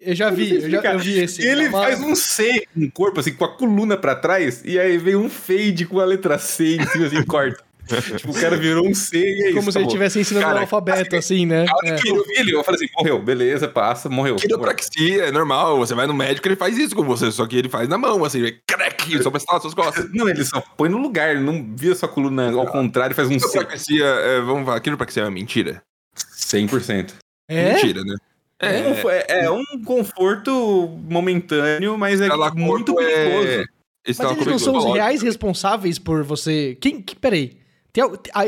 Eu já vi, eu, já, eu vi esse. e ele É uma- faz um C com o corpo, assim, com a coluna pra trás. E aí vem um fade com a letra C em cima, assim, corta. tipo, o cara virou um C e é isso. Como se ele acabou. estivesse ensinando Cara, o alfabeto, assim, né? A hora É. que eu vi ele, eu falei assim, morreu, beleza, passa, morreu. Quiropraxia é normal, você vai no médico, ele faz isso com você, só que ele faz na mão, assim, crack, só pra estalar suas costas. Não, ele só põe no lugar, ele não vira sua coluna ao contrário e faz um C. Quiropraxia, é, vamos falar, quiropraxia é uma mentira? 100%. É? Mentira, né? É, é um conforto momentâneo, mas é Ela muito corpo perigoso. É... Mas eles não corpo são os reais responsáveis por você. Quem. Que, peraí. Tem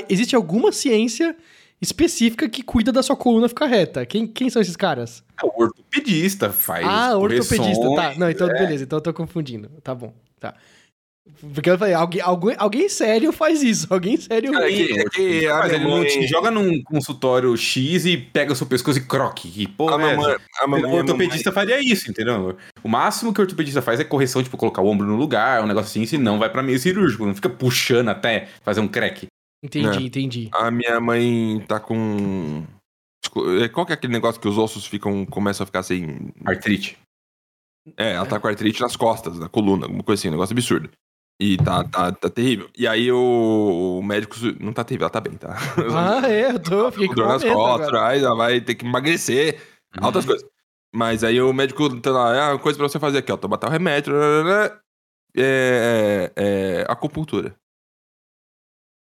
existe alguma ciência específica que cuida da sua coluna ficar reta? Quem, quem são esses caras? O ortopedista faz ah, ortopedista. Tá. Não, então é. beleza. Então eu tô confundindo. Tá bom. Tá. Porque eu falei, alguém, alguém, alguém sério faz isso. Alguém sério. Cara, é que- é que a Mas minha ele não mãe- te joga num consultório X e pega o seu pescoço e croque. Que A porra é mamãe, a mamãe, O ortopedista faria isso, entendeu? O máximo que o ortopedista faz é correção, tipo, colocar o ombro no lugar, um negócio assim, senão vai pra meio cirúrgico, não fica puxando até fazer um crack. Entendi, É. entendi. A minha mãe tá com. Qual que é aquele negócio que os ossos ficam. começam a ficar assim. Artrite. É, ela tá com artrite nas costas, na coluna, alguma coisa assim, um negócio absurdo. E tá, tá, tá terrível. E aí o, o médico. Não tá terrível, ela tá bem, tá? Ah, é, eu tô. Fiquei com dor nas costas, aí ela vai ter que emagrecer, Uhum. altas coisas. Mas aí o médico tá lá, ah, uma coisa pra você fazer aqui, ó, tomar tal remédio, é, é, é acupuntura.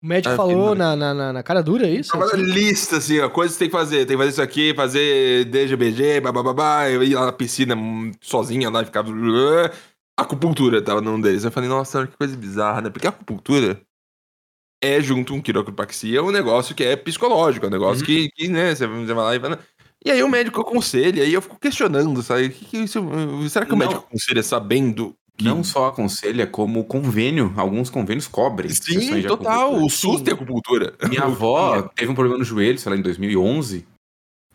O médico Ah, falou na, na, na, na cara dura, é isso? Tava na lista, assim, ó, coisas que tem que fazer. Tem que fazer isso aqui, fazer DGBG, bababá, ir lá na piscina hum, sozinha lá e ficar. Acupuntura tava num deles. Eu falei, nossa, que coisa bizarra, né? Porque a acupuntura é junto com quiropraxia um negócio que é psicológico, é um negócio Uhum. que, que, né, você vai lá e vai. E aí o médico aconselha, e aí eu fico questionando, sabe? Que que isso, será que o Não. médico aconselha sabendo que. Não só aconselha, como convênio. Alguns convênios cobrem. Sim, total. O SUS tem acupuntura. Minha avó teve um problema no joelho, sei lá, em 2011.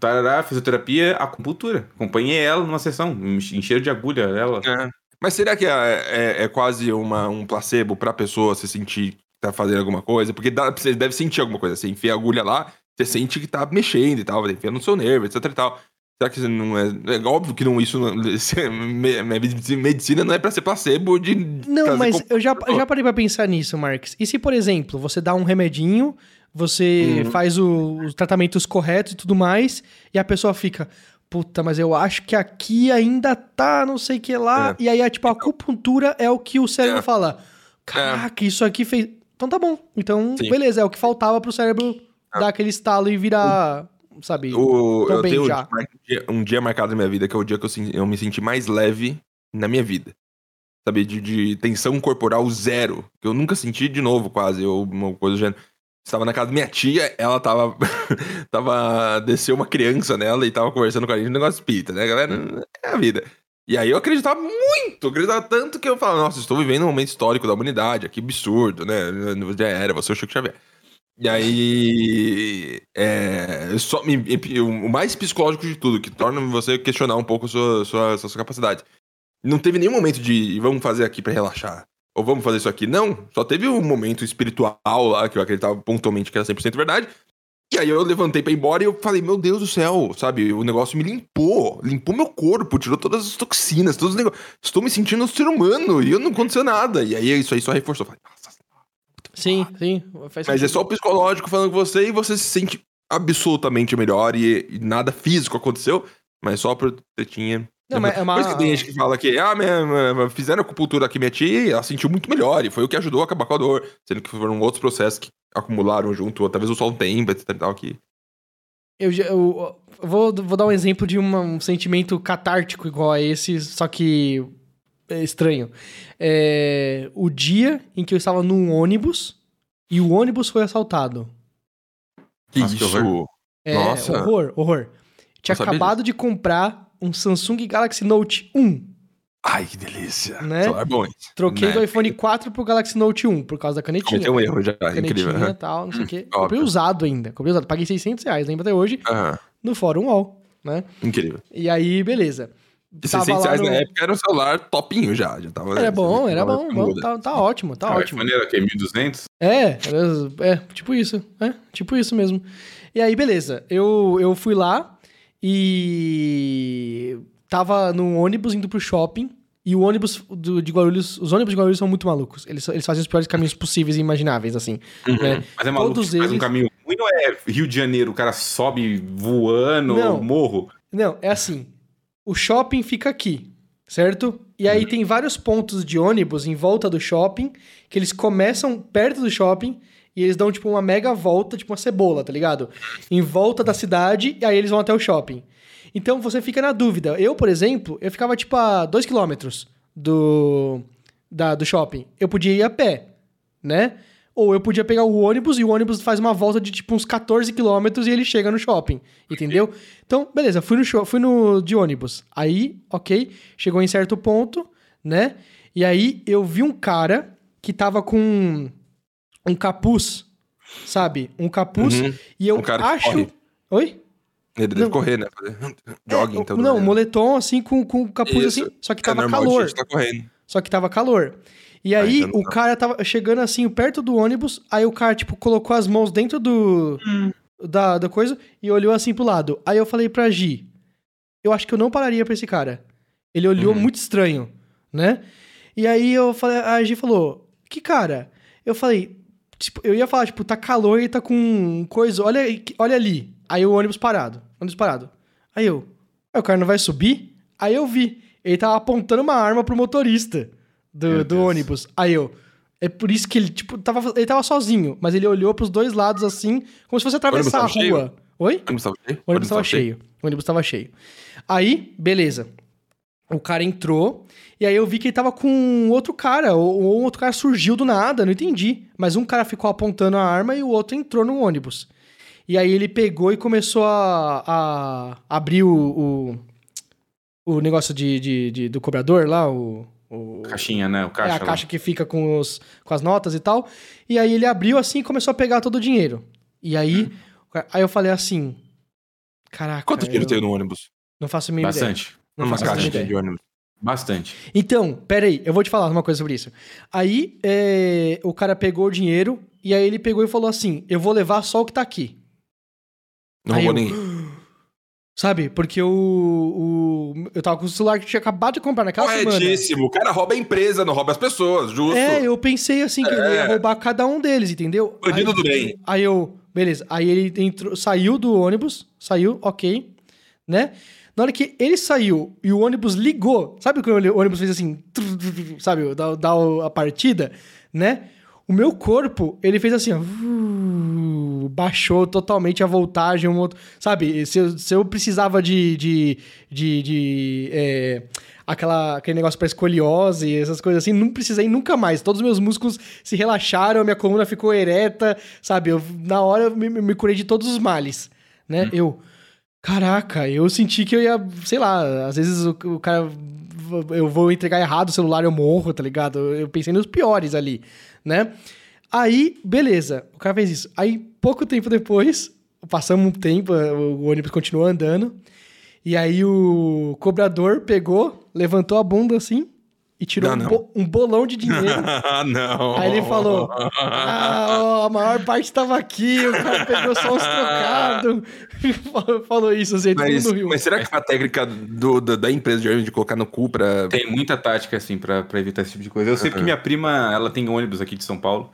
Tarará, fisioterapia, acupuntura. Acompanhei ela numa sessão, encheram de agulha ela. É. Mas será que é, é- é quase uma, um placebo pra pessoa se sentir que tá fazendo alguma coisa? Porque dá, você deve sentir alguma coisa. Você enfia a agulha lá, você sente que tá mexendo e tal, enfiando no seu nervo, etc e tal. Será que não é. É óbvio que não, isso não, me- me- medicina não é pra ser placebo de. Não, mas com- eu já, já parei pra pensar nisso, Marx. E se, por exemplo, você dá um remedinho, você Uhum. faz o- os tratamentos corretos e tudo mais, e a pessoa fica, puta, mas eu acho que aqui ainda tá não sei o que lá. E aí, é, tipo, a acupuntura é o que o cérebro É. fala. Caraca, isso aqui fez. Então tá bom. Então, Sim. beleza, é o que faltava pro cérebro dar aquele estalo e virar, sabe? O, eu bem tenho já. um dia, um dia marcado na minha vida, que é o dia que eu, eu me senti mais leve na minha vida. Sabe, de, de tensão corporal zero. Que eu nunca senti de novo, quase, ou uma coisa do gênero. Estava na casa da minha tia, ela tava. tava. Desceu uma criança nela e tava conversando com a gente um negócio espírita, né, galera? É a vida. E aí eu acreditava muito, acreditava tanto que eu falava, nossa, estou vivendo um momento histórico da humanidade, que absurdo, né? Já era, você é o Chico Xavier. E aí. É, só, o mais psicológico de tudo, que torna você questionar um pouco a sua, sua, sua, capacidade. Não teve nenhum momento de vamos fazer aqui pra relaxar. Ou vamos fazer isso aqui. Não. Só teve um momento espiritual lá, que eu acreditava pontualmente que era 100% verdade. E aí eu levantei pra ir embora e eu falei, meu Deus do céu, sabe? O negócio me limpou. Limpou meu corpo, tirou todas as toxinas, todos os negócios. Estou me sentindo um ser humano e eu não aconteceu nada. E aí isso aí só reforçou. Eu Falei, nossa, Sim, sim. Faz mas é só o psicológico falando com você e você se sente absolutamente melhor e, e nada físico aconteceu, mas só por ter tinha. Não, mas é uma- Por isso que tem gente que fala que, ah, minha, minha- fizeram acupuntura aqui minha tia e ela sentiu muito melhor e foi o que ajudou a acabar com a dor, sendo que foram outros processos que acumularam junto, ou talvez só um tempo, etc e tal, que... Eu, eu- eu vou, vou dar um exemplo de uma- um sentimento catártico igual a esse, só que é estranho. É, o dia em que eu estava num ônibus e o ônibus foi assaltado. Que Nossa, que isso... horror. É, Nossa. horror, horror. Tinha acabado de comprar um Samsung Galaxy Note 1. Ai, que delícia. Né? Celular bom, hein? Troquei Né? do iPhone 4 pro Galaxy Note 1 por causa da canetinha. Cometeu um erro já, Canetinha incrível. e aham. tal, não sei o quê. óbvio. Comprei usado ainda. Comprei usado. Paguei 600 reais, lembra até hoje, no Fórum UOL, né? Incrível. E aí, beleza. E Tava 600 lá reais no- na época era um celular topinho já. já tava, Era bom, era bom, bom. Tá, tá ótimo, tá Ah, o ótimo. iPhone era o quê? 1200? É, era- é, tipo isso. É, tipo isso mesmo. E aí, beleza. Eu, eu fui lá e tava no ônibus indo pro shopping. E o ônibus do- de Guarulhos, os ônibus de Guarulhos são muito malucos. Eles, eles fazem os piores caminhos possíveis e imagináveis, assim. né? Mas é maluco Todos que faz um eles- caminho ruim, não é Rio de Janeiro, o cara sobe voando, Não. morro. Não, é assim. O shopping fica aqui, certo? E aí tem vários pontos de ônibus em volta do shopping, que eles começam perto do shopping e eles dão, tipo, uma mega volta, tipo uma cebola, tá ligado? Em volta da cidade, e aí eles vão até o shopping. Então você fica na dúvida. Eu, por exemplo, eu ficava, tipo, a 2 km do, da, do shopping. Eu podia ir a pé, né? Ou eu podia pegar o ônibus e o ônibus faz uma volta de tipo uns 14 quilômetros e ele chega no shopping, entendeu? Então, beleza, fui no, show, fui no de ônibus. Aí, ok, chegou em certo ponto, né? E aí eu vi um cara que tava com um capuz, sabe? Um capuz. Uhum. E eu Um acho. corre. Oi? Ele deve Não. correr, né? Jogging, É, então. não, moletom assim com, com capuz Isso. assim. Só que É tava normal, calor. tá correndo. Só que tava calor. E Ah, aí, então o dá. cara tava chegando assim, perto do ônibus, aí o cara, tipo, colocou as mãos dentro do. Da, da coisa e olhou assim pro lado. Aí eu falei pra Gi, eu acho que eu não pararia pra esse cara. Ele olhou Uhum. muito estranho, né? E aí eu falei, a Gi falou, que cara? Eu falei, tipo, eu ia falar, tipo, tá calor e tá com coisa, olha, aí- olha ali. Aí o ônibus parado, ônibus parado. Aí eu, "Ué, o cara não vai subir? Aí eu vi, ele tava apontando uma arma pro motorista do, do ônibus. Aí eu, é por isso que ele, tipo, tava, ele tava sozinho, mas ele olhou pros dois lados assim, como se fosse atravessar a tava cheio? rua. Oi? O ônibus tava cheio? O ônibus tava cheio. O ônibus tava cheio. Aí, beleza. O cara entrou, e aí eu vi que ele tava com outro cara, ou, ou outro cara surgiu do nada, não entendi. Mas um cara ficou apontando a arma e o outro entrou no ônibus. E aí ele pegou e começou a, a abrir o, o, o negócio de, de- de- do cobrador lá, o... o Caixinha, né? O caixa. é a lá. caixa que fica com, os, com as notas e tal. E aí ele abriu assim e começou a pegar todo o dinheiro. E aí, cara- aí eu falei assim: Caraca. Quanto dinheiro eu tem no ônibus? Não faço a mínima ideia. Bastante. Não Numa caixa ideia. de ônibus. Bastante. Então, peraí, eu vou te falar uma coisa sobre isso. Aí é, o cara pegou o dinheiro e aí ele pegou e falou assim: Eu vou levar só o que tá aqui. Não Aí roubou eu- ninguém. Sabe? Porque o, o. Eu tava com o celular que tinha acabado de comprar naquela semana. Corretíssimo. O cara rouba a empresa, não rouba as pessoas, justo. É, eu pensei assim que eu ia É. roubar cada um deles, entendeu? Bandido aí, do bem. Aí eu, beleza. Aí ele entrou, saiu do ônibus, saiu, ok, né? Na hora que ele saiu e o ônibus ligou, sabe quando o ônibus fez assim, sabe, dá, dá a partida, né? O meu corpo, ele fez assim, ó, baixou totalmente a voltagem, um outro, sabe? Se eu, se eu precisava de, de, de, de, é, aquela, aquele negócio pra escoliose, essas coisas assim, não precisei nunca mais. Todos os meus músculos se relaxaram, minha coluna ficou ereta, sabe? Eu, na hora eu me, me curei de todos os males, né? Eu, caraca, eu senti que eu ia, sei lá, às vezes o, o cara, eu vou entregar errado o celular, eu morro, tá ligado? Eu pensei nos piores ali, né? Aí, beleza, o cara fez isso. Aí, pouco tempo depois, passamos um tempo, o ônibus continuou andando. E aí o cobrador pegou, levantou a bunda assim e tirou Não, um, bo- um bolão de dinheiro. Ah, não. Aí ele falou: Ah, a maior parte tava aqui, o cara pegou só os trocados. falou isso, assim, todo Mas, mundo riu. mas será que é uma técnica do, da, da empresa de ônibus de colocar no cu pra. Tem muita tática, assim, pra, pra evitar esse tipo de coisa. Eu sei Uhum. minha prima, ela tem ônibus aqui de São Paulo.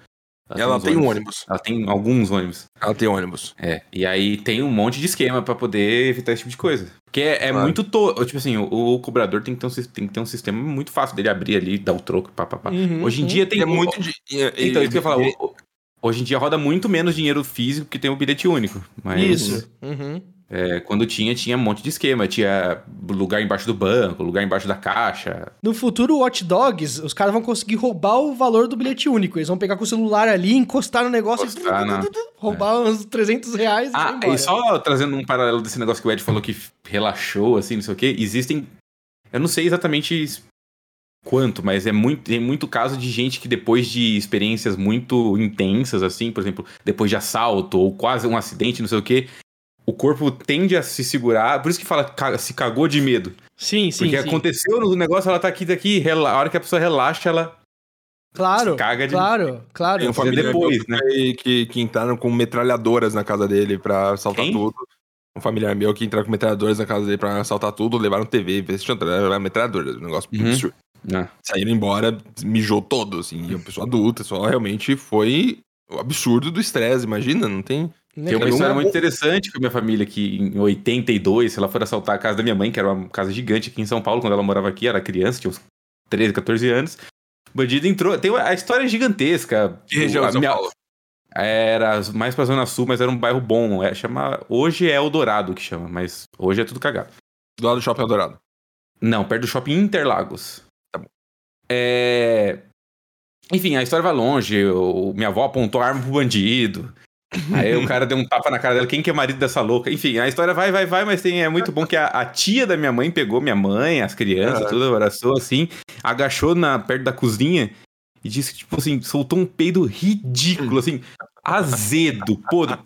Ela uns tem um ônibus. Ela tem alguns ônibus. Ela tem ônibus. É. E aí tem um monte de esquema pra poder evitar esse tipo de coisa. Porque é, é Claro. muito. To... Tipo assim, o, o cobrador tem que, ter um, tem que ter um sistema muito fácil dele abrir ali, dar o troco, pá, pá, pá. Uhum, Hoje em uhum. dia tem. é muito. De, e- Então, isso que eu ia falar. o- Hoje em dia roda muito menos dinheiro físico que tem o bilhete único. Mas Isso. Uhum. É, quando tinha, tinha um monte de esquema. Tinha lugar embaixo do banco, lugar embaixo da caixa. No futuro, o Watch Dogs, os caras vão conseguir roubar o valor do bilhete único. Eles vão pegar com o celular ali, encostar no negócio Encostar e na- roubar uns 300 reais e Ah, e só trazendo um paralelo desse negócio que o Ed falou que relaxou, assim, não sei o quê. Existem. Eu não sei exatamente quanto, mas é muito, tem muito caso de gente que depois de experiências muito intensas, assim, por exemplo, depois de assalto ou quase um acidente, não sei o quê, o corpo tende a se segurar. Por isso que fala se cagou de medo. Sim, sim, Porque sim. aconteceu no negócio, ela tá aqui, tá aqui, rela- a hora que a pessoa relaxa, ela Claro, se caga de claro, claro. Tem um familiar depois, meu que, que, que entraram com metralhadoras na casa dele pra assaltar Quem? tudo. Um familiar meu que entraram com metralhadoras na casa dele pra assaltar tudo, levaram TV, levaram metralhadoras, um negócio Uhum. absurdo. Ah. Saíram embora, mijou todo, assim, e a pessoa adulta, só realmente foi o absurdo do estresse, imagina, não tem... Tem uma história muito interessante com a minha família que em 82, se ela for assaltar a casa da minha mãe, que era uma casa gigante aqui em São Paulo, quando ela morava aqui, era criança, tinha uns 13, 14 anos. O bandido entrou. Tem uma, a história é gigantesca. Que região a São minha- Paulo? Era mais pra Zona Sul, mas era um bairro bom. É, chama, hoje é Eldorado que chama, mas hoje é tudo cagado. Do lado do Shopping Eldorado. Não, perto do shopping Interlagos. Tá bom. É. Enfim, a história vai longe. o- Minha avó apontou a arma pro bandido. Aí o cara deu um tapa na cara dela. Quem que é marido dessa louca? Enfim, a história vai, vai, vai, mas tem, é muito bom que a, a tia da minha mãe pegou minha mãe, as crianças, tudo, abraçou assim, agachou na, perto da cozinha e disse que, tipo assim, soltou um peido ridículo, assim, azedo, podre.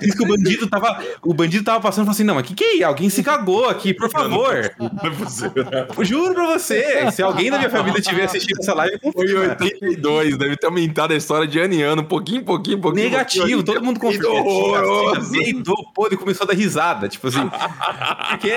Diz que o bandido tava. O bandido tava passando e falou assim: não, mas que que é? isso? Alguém se cagou aqui, por favor. Não é possível. Juro pra você. Se alguém da minha família tiver assistido essa live, Foi em confirma. 82, deve ter aumentado a história de ano em ano, pouquinho, pouquinho, pouquinho. Negativo, pouquinho. todo mundo confirma. horroroso. Peidou, pô, e começou a dar risada. Tipo assim. Porque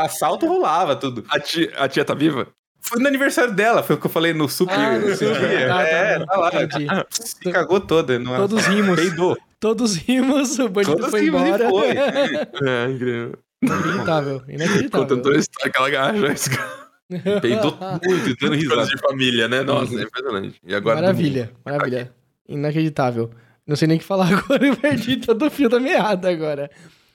assalto rolava tudo. A tia, a tia tá viva? Foi no aniversário dela, foi o que eu falei no super. Ah, no super. É, Tá, tá, é, tá. tá lá. Entendi. Se cagou toda. Não Todos rimos. Peidou. Todos rimos, o bandido Todos foi embora. foi. É, incrível. Inacreditável, inacreditável. Contando toda a história que ela agacha. Peidou muito, dando risada. de família, né? Nossa, é impressionante. E agora maravilha, maravilha. Inacreditável. Não sei nem o que falar agora, eu perdi todo o fio da meada agora.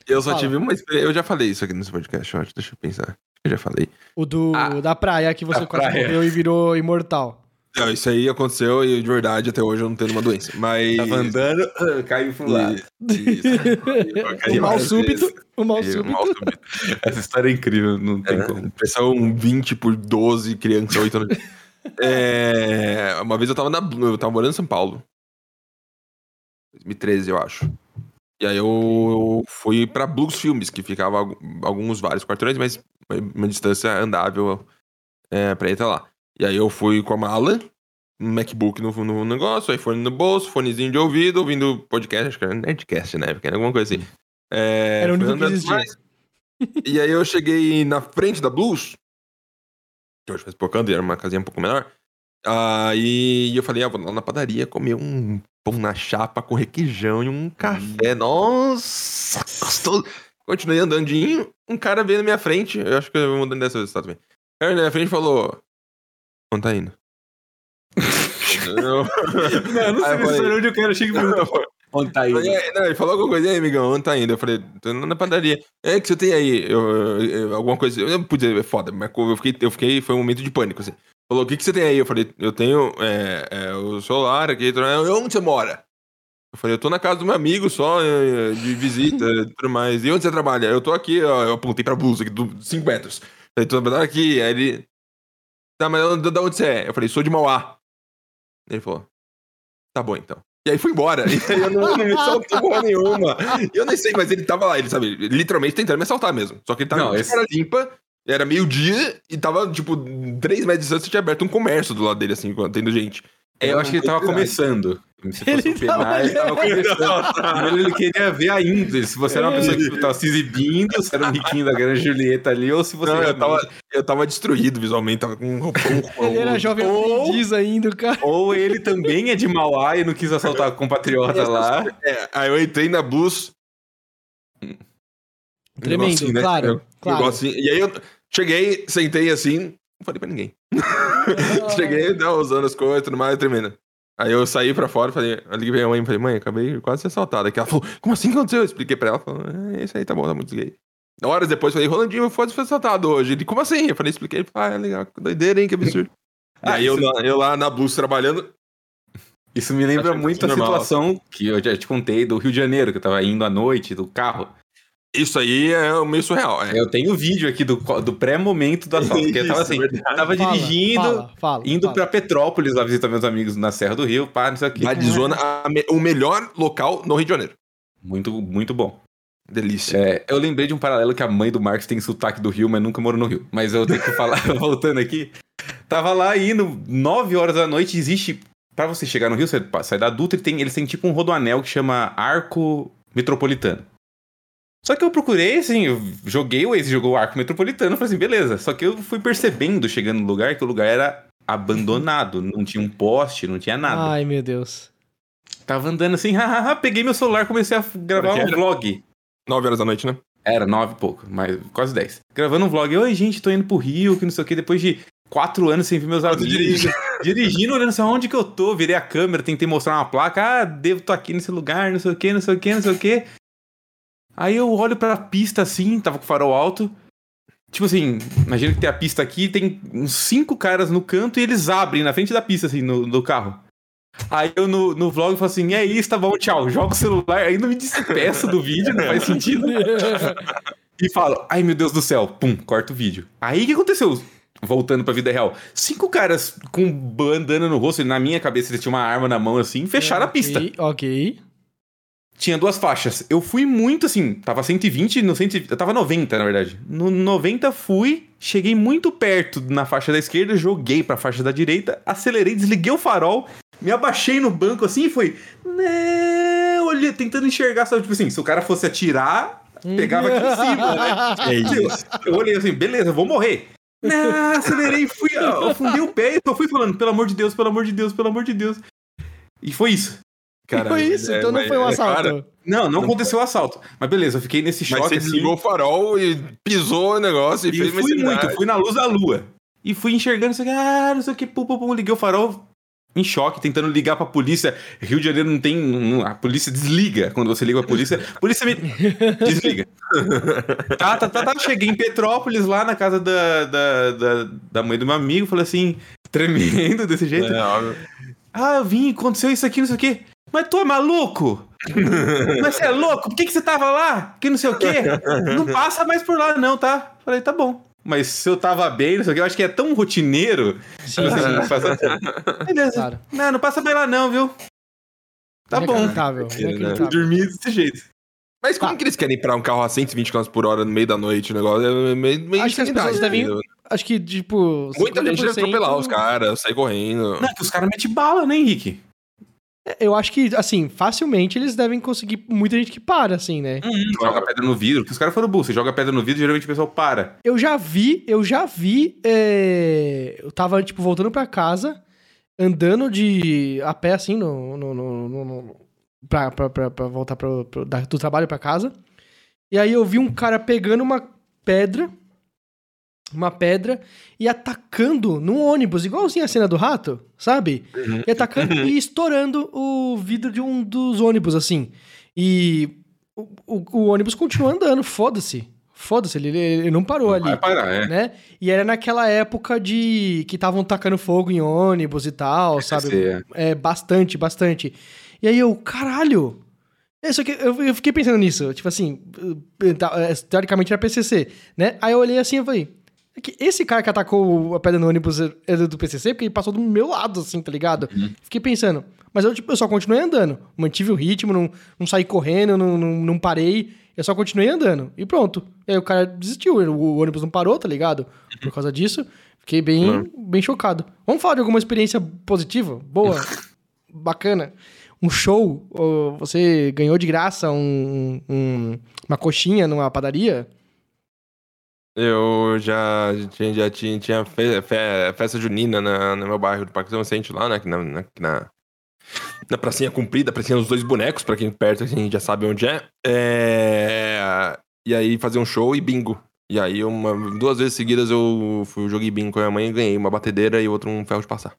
Eu só Fala. tive uma experiência. Eu já falei isso aqui nesse podcast, eu acho. Deixa eu pensar. Eu já falei. O do, Ah, da praia, que você quase praia. morreu e virou imortal. Não, isso aí aconteceu e de verdade até hoje eu não tenho uma doença. Mas. Tava andando, caiu pro lado. Isso. o mal súbito, o mal o súbito. mal súbito. Essa história é incrível, não tem como. É, pressão 20 por 12, criança, 8 anos. É, uma vez eu tava na eu tava morando em São Paulo. 2013, eu acho. E aí eu, eu fui pra Blues Filmes, que ficava algu- alguns vários quarteirões, mas uma distância andável é, pra ir até lá. E aí eu fui com a mala, um MacBook no, no negócio, iPhone no bolso, fonezinho de ouvido, ouvindo podcast, acho que era Nerdcast época, era alguma coisa assim. É, Era o único que existia. mais. E aí eu cheguei na frente da Blues, que hoje faz poucando, era uma casinha um pouco menor. Aí eu falei, ah, vou lá na padaria comer um pão na chapa com requeijão e um café. Nossa, gostoso. Continuei andandinho, um cara veio na minha frente, eu acho que eu vou mudando dessa vez também. O cara na minha frente falou, onde tá indo? Não, não Aí eu falei- onde eu quero, chega e pergunta. Onde tá E aí, Não, ele falou alguma coisa, e aí, amigão, onde tá indo? Eu falei, tô indo na padaria. É, que você tem aí? Eu, eu- alguma coisa. Eu dizer, é foda, mas eu fiquei, eu fiquei, foi um momento de pânico, assim. Falou, o que, que você tem aí? Eu falei, eu tenho é, é, o celular aqui, onde você mora? Eu falei, eu tô na casa do meu amigo só, é, de visita e tudo mais. E onde você trabalha? Eu tô aqui, ó, eu apontei pra blusa, aqui, 5 metros. Falei, tô trabalhando aqui. Aí ele, tá, mas de de onde você é? Eu falei, sou de Mauá. Ele falou, tá bom então. E aí foi embora. E aí eu não, não me saltou porra nenhuma. E eu nem sei, mas ele tava lá, ele sabe, literalmente tentando me assaltar mesmo. Só que ele tava Não, com a esse- cara limpa, era meio-dia e tava, tipo, três metros de distância tinha aberto um comércio do lado dele, assim, tendo gente. É, eu acho que ele tava começando. Se fosse Ele o Penar, ele tava começando. Ele queria ver ainda se você era uma pessoa que tipo, tava se exibindo, se era um riquinho da grande Julieta ali, ou se você Não, eu tava, eu tava destruído visualmente, tava com um roupão. Ele era jovem Ou- aprendiz ainda, o cara. Ou ele também é de Mauá e não quis assaltar a compatriota lá. É, aí eu entrei na bus. Tremendo, negocinho, né? claro, Eu- claro. negocinho. E aí eu cheguei, sentei assim, não falei pra ninguém. Cheguei, não, usando as coisas e tudo mais, tremendo. Aí eu saí pra fora, falei, eu liguei pra minha mãe e falei, mãe, acabei de quase ser assaltado. Aqui ela falou, como assim que aconteceu? Eu expliquei pra ela, ela falou, é isso aí, tá bom, tá muito gay. Horas depois, eu falei, Rolandinho, foi assaltado hoje. Ele, como assim? Eu falei, expliquei, ele falou, ah, é legal, que doideira, hein, que absurdo. Ah, aí eu, lá- eu lá na Bus trabalhando, Isso me lembra muito a normal. situação que eu já te contei do Rio de Janeiro, que eu tava indo à noite do carro. Isso aí é meio surreal. É. Eu tenho vídeo aqui do, do pré-momento do assalto. Porque eu tava assim, verdade. tava Fala, dirigindo, fala, fala, indo fala. pra Petrópolis lá visitar meus amigos na Serra do Rio, pá, não sei o quê. Lá de zona, a me- o melhor local no Rio de Janeiro. Muito, muito bom. Delícia. É, eu lembrei de um paralelo que a mãe do Marcos tem sotaque do Rio, mas nunca morou no Rio. Mas eu tenho que falar, voltando aqui. Tava lá indo, 9 horas da noite, existe. Pra você chegar no Rio, você sai da Dutra e tem, eles têm tipo um rodoanel que chama Arco Metropolitano. Só que eu procurei, assim, eu joguei o Waze, jogou o Arco Metropolitano, falei assim, beleza. Só que eu fui percebendo, chegando no lugar, que o lugar era abandonado. Não tinha um poste, não tinha nada. Ai, meu Deus. Tava andando assim, hahaha, peguei meu celular, comecei a gravar um vlog. 9 horas da noite, né? Era nove e pouco, mas quase dez. Gravando um vlog. Oi, gente, tô indo pro Rio, que não sei o que. Depois de quatro anos sem ver meus amigos. dirige. Dirigindo, olhando assim, onde que eu tô? Virei a câmera, tentei mostrar uma placa. Ah, devo tô aqui nesse lugar, não sei o que, não sei o que, não sei o que. Aí eu olho pra pista assim, tava com o farol alto. Tipo assim, imagina que tem a pista aqui, tem uns cinco caras no canto e eles abrem na frente da pista, assim, no, no carro. Aí eu no, no vlog falo assim, é isso, tá bom, tchau. Jogo o celular, aí não me despeço do vídeo, não faz sentido. E falo, ai meu Deus do céu, pum, corta o vídeo. Aí o que aconteceu? Voltando pra vida real. Cinco caras com bandana no rosto, e na minha cabeça eles tinham uma arma na mão assim, fecharam a pista. Ok, Ok. Tinha duas faixas. Eu fui muito assim, tava 120, no 120, eu tava 90 na verdade. No 90 fui, cheguei muito perto na faixa da esquerda, joguei pra faixa da direita, acelerei, desliguei o farol, me abaixei no banco assim e foi. Né, olhei, tentando enxergar, sabe? Tipo assim, se o cara fosse atirar, pegava aqui em cima, né? É isso. Eu olhei assim, beleza, eu vou morrer. Não, acelerei, fui, afundei o pé e só fui falando, pelo amor de Deus, pelo amor de Deus, pelo amor de Deus. E foi isso. Cara, foi isso, é, então não mas- foi um é, assalto. cara, Não, não aconteceu o assalto. Mas beleza, eu fiquei nesse Mas choque você assim. desligou o farol e pisou o negócio e, E fez uma fui muito, fui na luz da lua. E fui enxergando isso aqui, ah, não sei o que, pum, pum, pum, liguei o farol em choque, tentando ligar pra polícia. Rio de Janeiro não tem. não- a polícia desliga quando você liga pra polícia. A polícia me. desliga. tá, tá, tá, tá. Cheguei em Petrópolis, lá na casa da, da, da, da mãe do meu amigo, falei assim, tremendo desse jeito. É, óbvio. Ah, eu vim, aconteceu isso aqui, não sei o quê. Mas tu é maluco? Mas você é louco? Por que, que você tava lá? Que não sei o quê? Não passa mais por lá, não, tá? Falei, tá bom. Mas se eu tava bem, não sei o quê, eu acho que é tão rotineiro. Sim, assim, sim. passa- Beleza. Claro. Não, não passa bem lá, não, viu? Tá bom. Inacreditável, né? Eu inacreditável. dormi desse jeito. Mas como Tá. que eles querem parar um carro a 120 km por hora no meio da noite? O negócio é meio, meio Acho que as pessoas devem-? Acho que, tipo. Muita gente deve 50% atropelar os caras, sair correndo. Não, é que os caras metem bala, né, Henrique? Eu acho que, assim, facilmente eles devem conseguir muita gente que para, assim, né? Joga pedra no vidro, porque os caras foram burros. Você joga pedra no vidro, geralmente o pessoal para. Eu já vi, eu já vi. é, Eu tava, tipo, voltando pra casa, andando de. a pé, assim, no. no, no, no- no- pra, pra, pra, pra voltar pro, pro- da- do trabalho pra casa. E aí eu vi um cara pegando uma pedra. Uma pedra e atacando num ônibus, igualzinho a cena do rato, sabe? Uhum. E atacando e estourando o vidro de um dos ônibus, assim. E o, o- o ônibus continua andando, foda-se. Foda-se, ele, ele não parou ali Vai parar, é. né? E era naquela época de que estavam tacando fogo em ônibus e tal, sabe? Esse é- É, bastante, bastante. E aí eu, caralho! É, só que eu, eu fiquei pensando nisso, tipo assim, eh, tá, eh, teoricamente era PCC, né? Aí eu olhei assim e falei, é que esse cara que atacou a pedra no ônibus era do PCC porque ele passou do meu lado, assim, tá ligado? Fiquei pensando, mas eu, tipo, eu só continuei andando, mantive o ritmo, não, não saí correndo, não, não, não parei, eu só continuei andando, e pronto. E aí o cara desistiu, o, ônibus não parou, tá ligado? Por causa disso, fiquei bem, bem chocado. Vamos falar de alguma experiência positiva, boa, bacana? Um show, você ganhou de graça um- um- uma coxinha numa padaria? Eu já tinha, já tinha, tinha fe- fe- festa junina na, no meu bairro do Parque São Vicente lá, né? Na, na, na, na pracinha comprida, pracinha dos dois bonecos, pra quem perto assim, já sabe onde é. É, E aí fazer um show e bingo. E aí, uma, duas vezes seguidas eu fui, joguei bingo com a minha mãe e ganhei uma batedeira e outro um ferro de passar.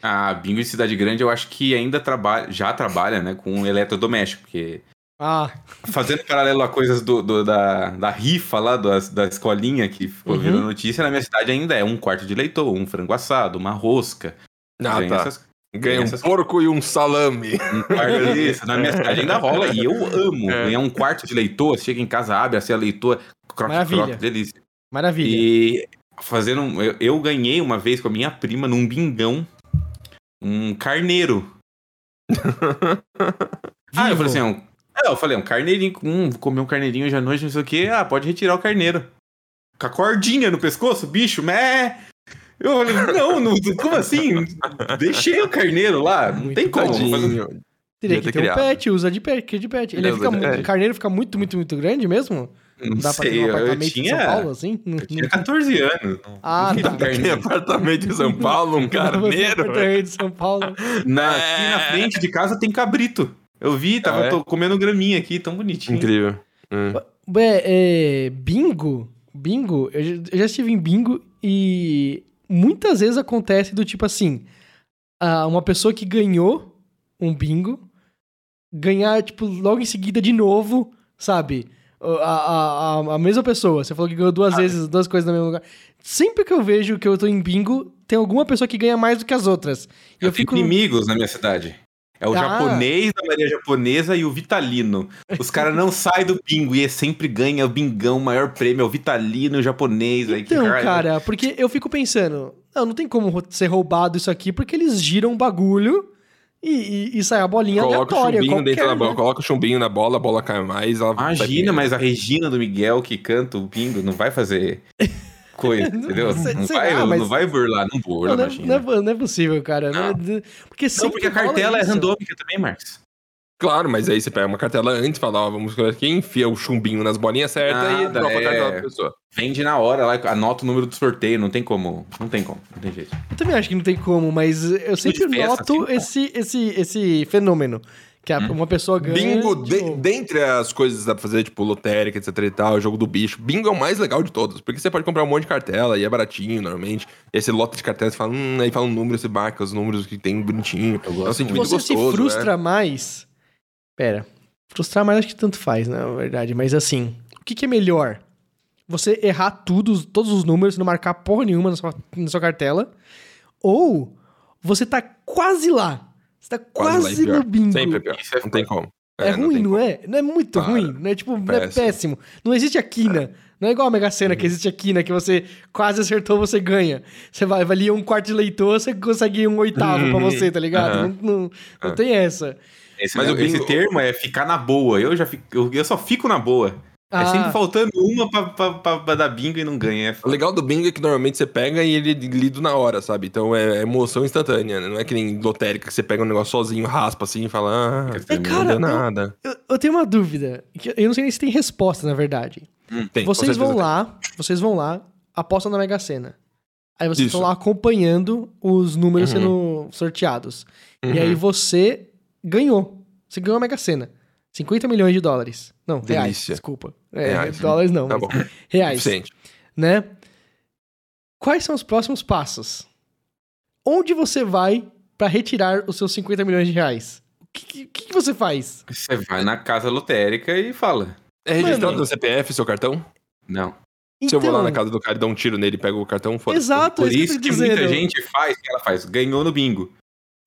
A Bingo em Cidade Grande, eu acho que ainda trabalha, já trabalha, né, com eletrodoméstico, porque Ah, fazendo paralelo a coisas do, do- da, da rifa lá, da, da escolinha que ficou Uhum. virando notícia, na minha cidade ainda é um quarto de leitor, um frango assado, uma rosca. Ah, Tem tá. essas- Ganha um Essas- porco e um salame. Um quarto na minha cidade ainda rola. E eu amo É. ganhar um quarto de leitoa. Você chega em casa, abre assim a leitoa, croque, Maravilha. croque, delícia. Maravilha. E fazendo. Eu, eu ganhei uma vez com a minha prima num bingão um carneiro. Ah, eu falei assim, um, é, eu falei, um carneirinho, hum, vou comer um carneirinho hoje à noite, não sei o que. Ah, pode retirar o carneiro. Com a cordinha no pescoço, bicho, mé. Eu falei, não, não, como assim? Deixei o carneiro lá, não Muito tem como. fazer-. Teria que ter um pet, usa de pet, que de pet. Ele Ele fica, pet. o carneiro fica muito, muito, muito grande mesmo? Não Dá pra ter sei, um eu, apartamento tinha, em São Paulo, assim? Não- eu tinha não- 14 anos. Ah, Não tá. Tem carneiro. apartamento em São Paulo, um carneiro. Apartamento de São Paulo. Na, aqui na frente de casa tem cabrito. Eu vi, tava Ah, é? tô comendo graminha aqui, tão bonitinho. Incrível. Hum. É, é, bingo, bingo, eu já, eu estive em bingo e muitas vezes acontece do tipo assim, ah, uma pessoa que ganhou um bingo, ganhar, tipo, logo em seguida de novo, sabe? A, a, a, a mesma pessoa, você falou que ganhou Ah. duas vezes, duas coisas no mesmo lugar. Sempre que eu vejo que eu tô em bingo, tem alguma pessoa que ganha mais do que as outras. E Eu, fico inimigos na minha cidade. É o Ah. japonês da Maria Japonesa e o Vitalino. Os caras não saem do bingo e sempre ganha o bingão, o maior prêmio, é o Vitalino e o japonês. aí que Então, raiva. cara, porque eu fico pensando, não, não tem como ser roubado isso aqui, porque eles giram o bagulho e, e, e sai a bolinha Coloca o aleatória. chumbinho qualquer, dentro da bola, né? coloca o chumbinho na bola, a bola cai mais. Imagina, mas a Regina do Miguel que canta o bingo não vai fazer coisa, entendeu? sei- Não sei vai, lá, mas- não vai burlar, não burla, Não, não, é- imagina. não é, não é possível, cara. Não. é- porque Não, porque a cartela é randômica também, Marcos. Claro, mas aí você pega uma cartela antes, fala, ó, vamos colocar aqui, enfia o chumbinho nas bolinhas certas e Nada, dropa a é. cartela pra pessoa. Vende na hora lá, anota o número do sorteio, não tem como. Não tem como, não tem jeito. Eu também acho que não tem como, mas eu sempre noto assim, esse, esse, esse fenômeno. Que a- Hum. uma pessoa ganha. Bingo, de novo. dentre as coisas que dá pra fazer, tipo, lotérica, etc e tal, jogo do bicho, bingo é o mais legal de todos, porque você pode comprar um monte de cartela e é baratinho, normalmente. E aí você lota de cartela, você fala, hum, aí fala um número, você marca os números que tem bonitinho. Eu É um gosto sentimento muito. você gostoso, se frustra né? mais. Pera. Frustrar mais acho que tanto faz, na verdade. Mas assim, o que, que é melhor? Você errar tudo, todos os números, não marcar porra nenhuma na sua, na sua cartela. Ou você tá quase lá. Você tá Quase quase, no bingo. Sempre é pior. Isso é Não tem como. É, não ruim, tem não é? Não é muito Para. ruim. Não é tipo, não é Péssimo. péssimo. Não existe a quina. Não é igual a Mega Sena, que existe a quina, que você quase acertou, você ganha. Você vai, valia um quarto de leitor, você consegue um oitavo pra você, tá ligado? Aham. Não, não, não tem essa. Esse, Mas mas o bingo- esse termo é ficar na boa. Eu já fico, eu, eu só fico na boa. Ah. É sempre faltando uma pra, pra, pra, pra dar bingo e não ganha. O legal do bingo é que normalmente você pega e ele é lido na hora, sabe? Então é emoção instantânea, né? Não é que nem lotérica que você pega um negócio sozinho, raspa assim e fala, ah, É, não cara, deu eu- nada. Eu, eu tenho uma dúvida. que Eu não sei nem se tem resposta, na verdade. Tem, com vocês vão lá, vocês vão lá, apostam na Mega Sena. Aí vocês Isso. estão lá acompanhando os números Uhum. sendo sorteados. tem. E aí Uhum. você ganhou. Você ganhou a Mega Sena. 50 milhões de dólares. Não, reais, Delícia. desculpa. É, Reais. dólares não, Tá bom. reais, Suficiente. né? Quais são os próximos passos? Onde você vai pra retirar os seus 50 milhões de reais? O que, que, que você faz? Você vai na casa lotérica e fala. É registrado no CPF seu cartão? Não. Se eu vou lá Então, na casa do cara e dar um tiro nele e pego o cartão, foda Exato, é Por isso, isso que dizendo. muita gente faz, o que ela faz? Ganhou no bingo.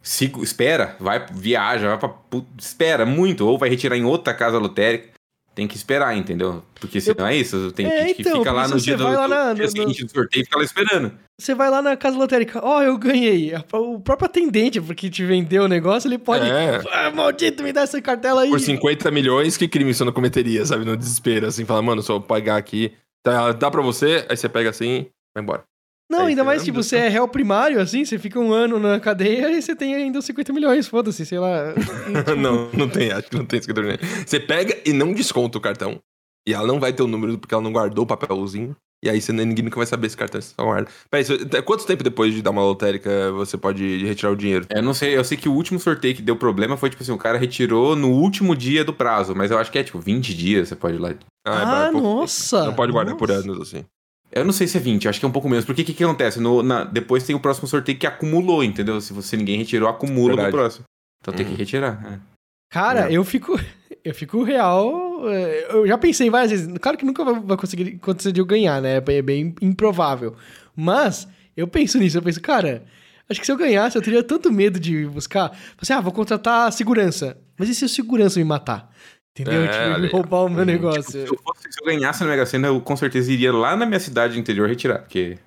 Sigo, espera, vai, viaja, vai pra. Espera muito, ou vai retirar em outra casa lotérica. Tem que esperar, entendeu? Porque senão é isso. Tem É, gente que então, fica por lá no você dia, do, vai lá na- dia seguinte do sorteio e fica lá esperando. Você vai lá na casa lotérica, ó, eu ganhei. O próprio atendente, porque te vendeu o negócio, ele pode. É. Ah, maldito, me dá essa cartela aí. Por 50 milhões, que crime você não cometeria, sabe? No desespero, assim, fala, mano, só vou pagar aqui. Tá, dá pra você, aí você pega assim, vai embora. Não, Aí ainda mais, tipo, você é réu primário, assim, você fica um ano na cadeia e você tem ainda os 50 milhões, foda-se, sei lá. não, não tem, acho que não tem 50 milhões. Você pega e não desconta o cartão. E ela não vai ter o número porque ela não guardou o papelzinho. E aí você, ninguém nunca vai saber esse cartão você só guarda. Peraí, você- quanto tempo depois de dar uma lotérica você pode retirar o dinheiro? Eu não sei, eu sei que o último sorteio que deu problema foi, tipo assim, o cara retirou no último dia do prazo, mas eu acho que é, tipo, 20 dias você pode ir lá. Ah, é pouco nossa. Não pode guardar por nossa. anos, assim. Eu não sei se é 20, eu acho que é um pouco menos. Porque o que, que acontece? No, na- depois tem o próximo sorteio que acumulou, entendeu? Se você ninguém retirou, acumula Verdade. pro próximo. Então tem que Uhum. retirar. é. Cara, É. eu fico. Eu fico real. é, Eu já pensei várias vezes. Claro que nunca vai conseguir acontecer de eu ganhar, né? É bem improvável. Mas eu penso nisso, eu penso, cara, Acho que se eu ganhasse, eu teria tanto medo de buscar. Assim, ah, vou contratar segurança. Mas e se o segurança me matar? Entendeu? É, tipo, roubar o meu tipo, negócio. Se eu, fosse- se eu ganhasse na Mega Sena, eu com certeza iria lá na minha cidade interior retirar, porque...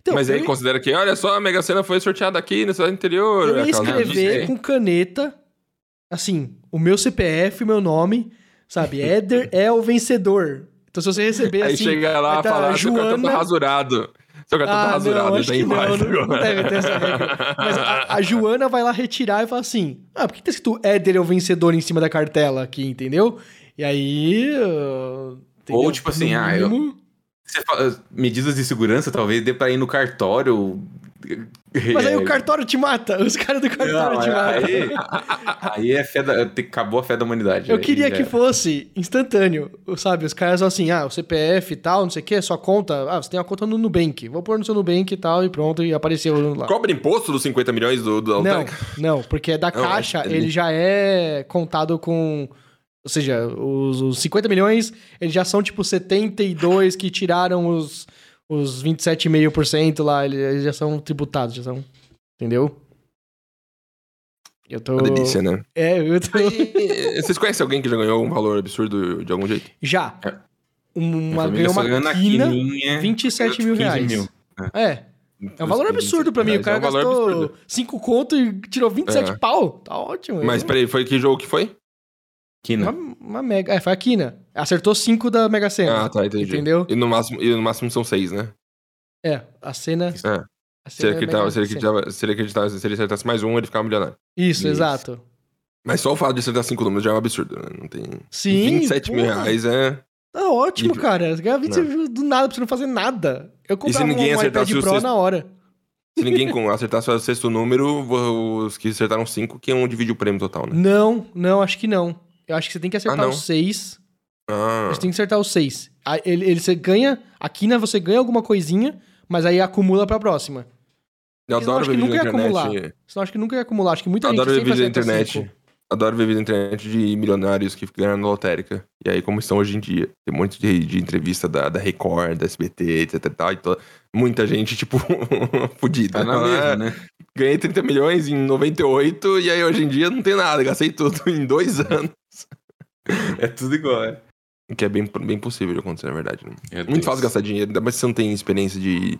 Então, Mas aí eu, considera que, olha só, a Mega Sena foi sorteada aqui na cidade interior. eu ia a casa escrever com caneta, assim, o meu CPF, o meu nome, sabe? Éder é o vencedor. Então, se você receber Aí assim. chega lá vai e tá fala, seu cartão tá Joana- rasurado. Seu cartão tá Ah, rasurado, não, acho tá que não, não, deve ter essa regra. Mas a, a Joana vai lá retirar e fala assim: Ah, por que tá escrito Éder é o vencedor em cima da cartela aqui, entendeu? E aí. uh, entendeu? Ou, tipo assim, ah, eu- fala, medidas de segurança, talvez dê pra ir no cartório... Mas aí é, o cartório te mata, os caras do cartório Não, te matam. aí, aí é fé da, acabou a fé da humanidade. Eu aí queria que fosse instantâneo, sabe? Os caras assim, ah, o CPF e tal, não sei o que, sua conta. Ah, você tem uma conta no Nubank. Vou pôr no seu Nubank e tal, e pronto, e apareceu lá. Cobra imposto dos 50 milhões do, do Não, não, porque é da Não, caixa, que- ele já é contado com. Ou seja, os, os 50 milhões, eles já são tipo 72 que tiraram os, os 27,5% lá, eles já são tributados, já são. Entendeu? Eu tô. Uma delícia, né? É, eu tô. E, vocês conhecem alguém que já ganhou um valor absurdo de algum jeito? Já. É. Uma, ganhou uma quina, quininha, 27 mil 15 reais. mil. É. É um valor absurdo pra mim. O cara É um gastou absurdo. 5 conto e tirou 27 É. pau. Tá ótimo. Mas peraí, foi que jogo que foi? Quina. Uma, uma mega. É, foi a Quina. Acertou 5 da Mega Sena. Ah, tá, entendi. Entendeu? E no máximo, e no máximo são seis, né? É, a cena. É. A Se cena ele é acreditava, se ele acreditava, se ele acreditava, se ele acertasse mais um, ele ficava milionário. Isso, Isso. exato. Mas só o fato de acertar cinco números já é um absurdo, né? Não tem. Sim. 27 mil porra, reais é. Tá ótimo, E- cara. Você ganha 27 mil do nada pra você não fazer nada. Eu comprava um, um iPad Pro sexto- na hora. Se ninguém acertasse o sexto número, os que acertaram cinco, que iam dividir o prêmio total, né? Não, não, acho que não. Eu acho que você tem que acertar Ah, os 6. Ah. Você tem que acertar os 6. Aí Ele, ele, você ganha. A Quina você ganha alguma coisinha, mas aí acumula pra próxima. Eu Senão eu adoro acho ver que vídeo na nunca ia internet. acumular. Senão acho que nunca ia acumular. Acho que muita Adoro ver gente sempre vídeo na acerta internet. cinco. Adoro ver vídeo na internet de milionários que ganharam na lotérica. E aí, como estão hoje em dia. Tem um monte de, de entrevista da, da Record, da SBT, etc e tal. E to- muita gente, tipo, fodida. Tá na mesma, né? Ganhei 30 milhões em 98 e aí hoje em dia não tem nada. Gastei tudo em dois anos. É tudo igual, é. O que é bem, bem possível de acontecer, na verdade. né? Meu Muito Deus. fácil gastar dinheiro, ainda mais se você não tem experiência de,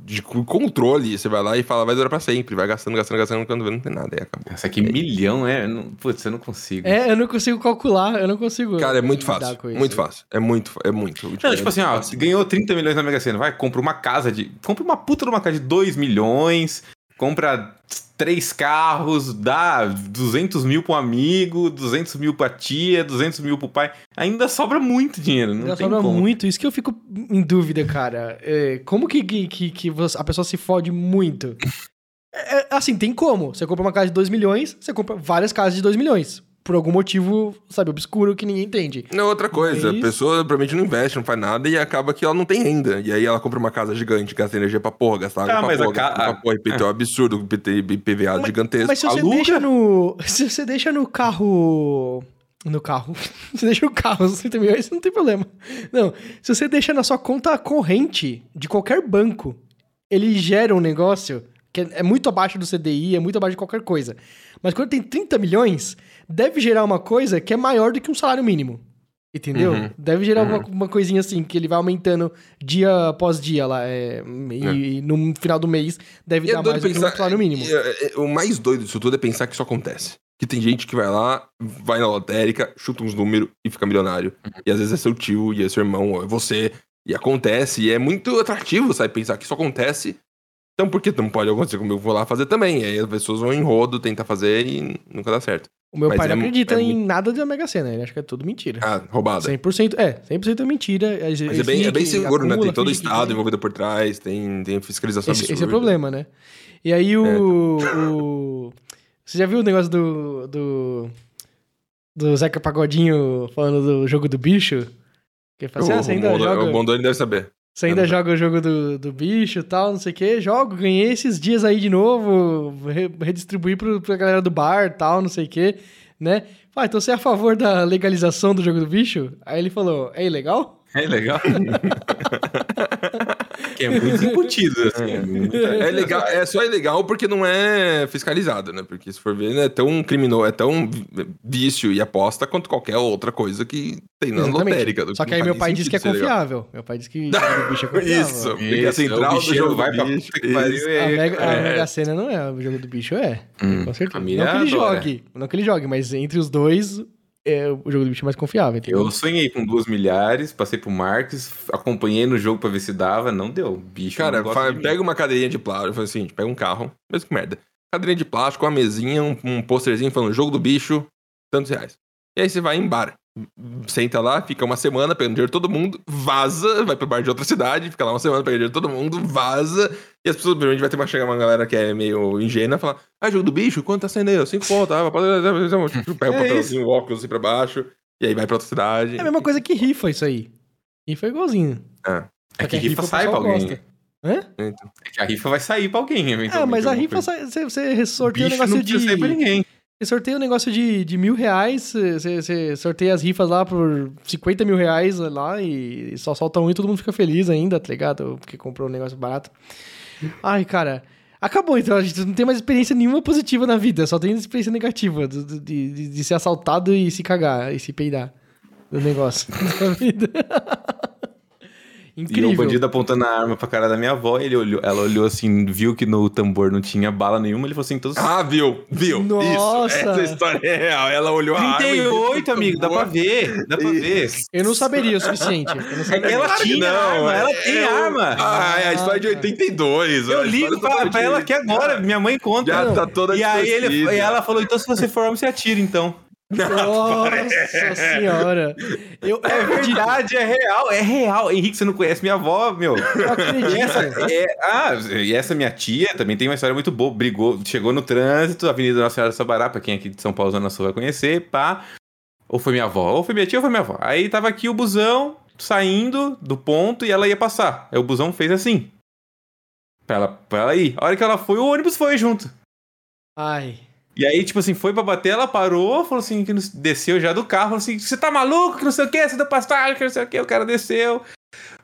de controle. Você vai lá e fala, vai durar pra sempre. Vai gastando, gastando, gastando, quando não tem nada. Aí acabou. Essa aqui, milhão, é. Não, putz, eu não consigo. É, eu não consigo calcular, eu não consigo. Cara, é muito fácil. Muito fácil. É muito, é muito. Não, tipo assim, ó, fácil. ganhou 30 milhões na Mega Sena, vai, compra uma casa de. Compra uma puta de uma casa de 2 milhões, compra três carros, dá 200 mil pro amigo, 200 mil pra tia, 200 mil pro pai. Ainda sobra muito dinheiro, não Ainda tem sobra como. muito, isso que eu fico em dúvida, cara. É, como que, que, que, a pessoa se fode muito? É, é, assim, tem como. Você compra uma casa de 2 milhões, você compra várias casas de 2 milhões. Por algum motivo, sabe, obscuro que ninguém entende. Não, outra coisa, Mas- a pessoa provavelmente não investe, não faz nada e acaba que ela não tem renda. E aí ela compra uma casa gigante, gasta energia pra porra, gasta água Ah, pra mas a porra, ca- gasta pra porra, IPTU absurdo, PT, PVA gigantesco. Mas se você aluga. deixa no. Se você deixa no carro. No carro. Você deixa no carro, os 30 milhões, não tem problema. Não. Se você deixa na sua conta corrente de qualquer banco, ele gera um negócio que é é muito abaixo do CDI, é muito abaixo de qualquer coisa. Mas quando tem 30 milhões, deve gerar uma coisa que é maior do que um salário mínimo. Entendeu? Uhum. Deve gerar Uhum. uma, uma coisinha assim, que ele vai aumentando dia após dia lá. é, e, e no final do mês deve E é dar doido mais do que um pensar- salário mínimo. e, é, é, O mais doido disso tudo é pensar que isso acontece. Que tem gente que vai lá, vai na lotérica, chuta uns números e fica milionário. E às vezes é seu tio, e é seu irmão, ou é você. E acontece, e é muito atrativo, sabe? Pensar que isso acontece. Então por que não pode acontecer como eu vou lá fazer também? E aí as pessoas vão em rodo, tentar fazer e nunca dá certo. O meu Mas pai não é mu- acredita é em nada da Mega Sena, ele acha que é tudo mentira. Ah, roubada. 100%, é, 100% é mentira. Mas é bem, é bem seguro, né? Tem todo o estado envolvido por trás, tem, tem fiscalização esse, esse é o problema, né? E aí o, o- Você já viu o negócio do. do. do Zeca Pagodinho falando do jogo do bicho? Que ele fala assim, O, ah, você ainda o, joga. o Mondoni deve saber. Você ainda joga o jogo do, do bicho e tal, não sei o quê. Jogo, ganhei esses dias aí de novo, re- redistribuir pro, pra galera do bar e tal, não sei o quê, né? Ah, então você é a favor da legalização do jogo do bicho? Aí ele falou, é ilegal? É legal. que é muito embutido, assim. muito- É legal, é só ilegal porque não é fiscalizado, né? Porque se for ver, é tão criminoso, é tão vício e aposta quanto qualquer outra coisa que tem na Exatamente. lotérica. Só que aí faz meu pai disse que é ser legal. confiável. Meu pai disse que o jogo do bicho é confiável. Isso. Isso, a central do jogo vai pra puta que pariu. A é, Mega, a é. Mega Sena não é, o jogo do bicho é. Hum, Com certeza. Não que ele adora. jogue, não que ele jogue, mas entre os dois, é o jogo do bicho é mais confiável, entendeu? Eu sonhei com duas milhares, passei pro Marques, acompanhei no jogo pra ver se dava, não deu. Bicho, Cara, não gosta fa- de mim. pega uma cadeirinha de plástico, faz assim, pega um carro, mesmo que merda. Cadeirinha de plástico, uma mesinha, um, um posterzinho falando jogo do bicho, tantos reais. E aí você vai em bar. Senta lá, fica uma semana pegando dinheiro de todo mundo, vaza, vai pro bar de outra cidade, fica lá uma semana pegando dinheiro de todo mundo, vaza. E as pessoas, provavelmente, vai ter uma, chegar uma galera que é meio ingênua e falar: Ah, jogo do bicho? Quanto tá saindo aí? Cinco pontos, ah, pega o É papelzinho, o óculos assim pra baixo, e aí vai pra outra cidade. É a mesma coisa que rifa isso aí. Rifa é igualzinho. Ah, É Só que a rifa o sai pra alguém. gosta. Hã? então. É que a rifa vai sair pra alguém, eventualmente. Ah, mas a rifa sai, você, você sorteia o Bicho negócio não precisa sair pra de. ninguém. Você sorteia um negócio de, de mil reais, você, você sorteia as rifas lá por 50 mil reais lá e só solta um e todo mundo fica feliz ainda, tá ligado? Porque comprou um negócio barato. Ai, cara. Acabou, então. A gente não tem mais experiência nenhuma positiva na vida, só tem experiência negativa de, de, de ser assaltado e se cagar e se peidar do negócio na vida. E o Incrível. bandido apontando a arma pra cara da minha avó, ele olhou, ela olhou assim, viu que no tambor não tinha bala nenhuma, ele falou assim, então... Ah, viu? Viu? Nossa! Isso. Essa história é real. Ela olhou a arma e viu que 38, amigo, dá pra ver, dá pra ver. Eu não saberia o suficiente. Eu não É saberia. que ela Claro que tinha não, arma, ela é- tem é arma. Ah, é a história de 82. Eu ligo pra, pra ela aqui agora, minha mãe conta. Já tá toda e aí ele, e ela falou, então se você for homem, você atira, então. Nossa senhora. Eu, É acredito, verdade, é real, é real. Henrique, você não conhece minha avó, meu. eu E acredito. essa, é, ah, e essa minha tia também tem uma história muito boa. Brigou, chegou no trânsito, Avenida Nossa Senhora do Sabará, pra quem é aqui de São Paulo, Zona Sul vai conhecer, pá. Ou foi minha avó, ou foi minha tia, ou foi minha avó. Aí tava aqui o busão saindo do ponto e ela ia passar. Aí o busão fez assim. Pra ela, pra ela ir. A hora que ela foi, o ônibus foi junto. Ai. E aí, tipo assim, foi pra bater, ela parou, falou assim, que desceu já do carro, falou assim, você tá maluco, que não sei o que, você deu pastagem, que não sei o que, o cara desceu.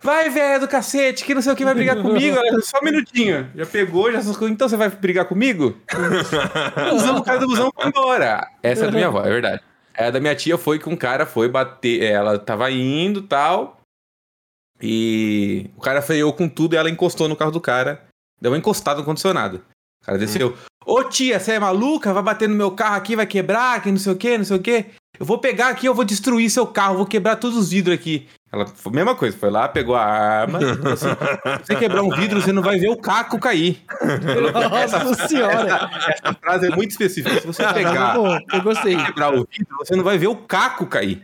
Vai, velho do cacete, que não sei o que, vai brigar comigo. Ela, só um minutinho. Já pegou, já coisas. Então você vai brigar comigo? o, busão, o cara do busão foi embora. Essa é da minha avó, é verdade. A da minha tia foi que um cara foi bater, ela tava indo tal. E o cara freou com tudo e ela encostou no carro do cara. Deu uma encostada no condicionado. Cara desceu. Ô tia, você é maluca? Vai bater no meu carro aqui, vai quebrar, que não sei o que, não sei o que. Eu vou pegar aqui, eu vou destruir seu carro, vou quebrar todos os vidros aqui. Ela, foi a mesma coisa, foi lá, pegou a arma. assim, Se você quebrar um vidro, você não vai ver o caco cair. Nossa senhora. Essa frase é muito específica. Se você pegar Caramba, bom, eu gostei. quebrar o vidro, você não vai ver o caco cair.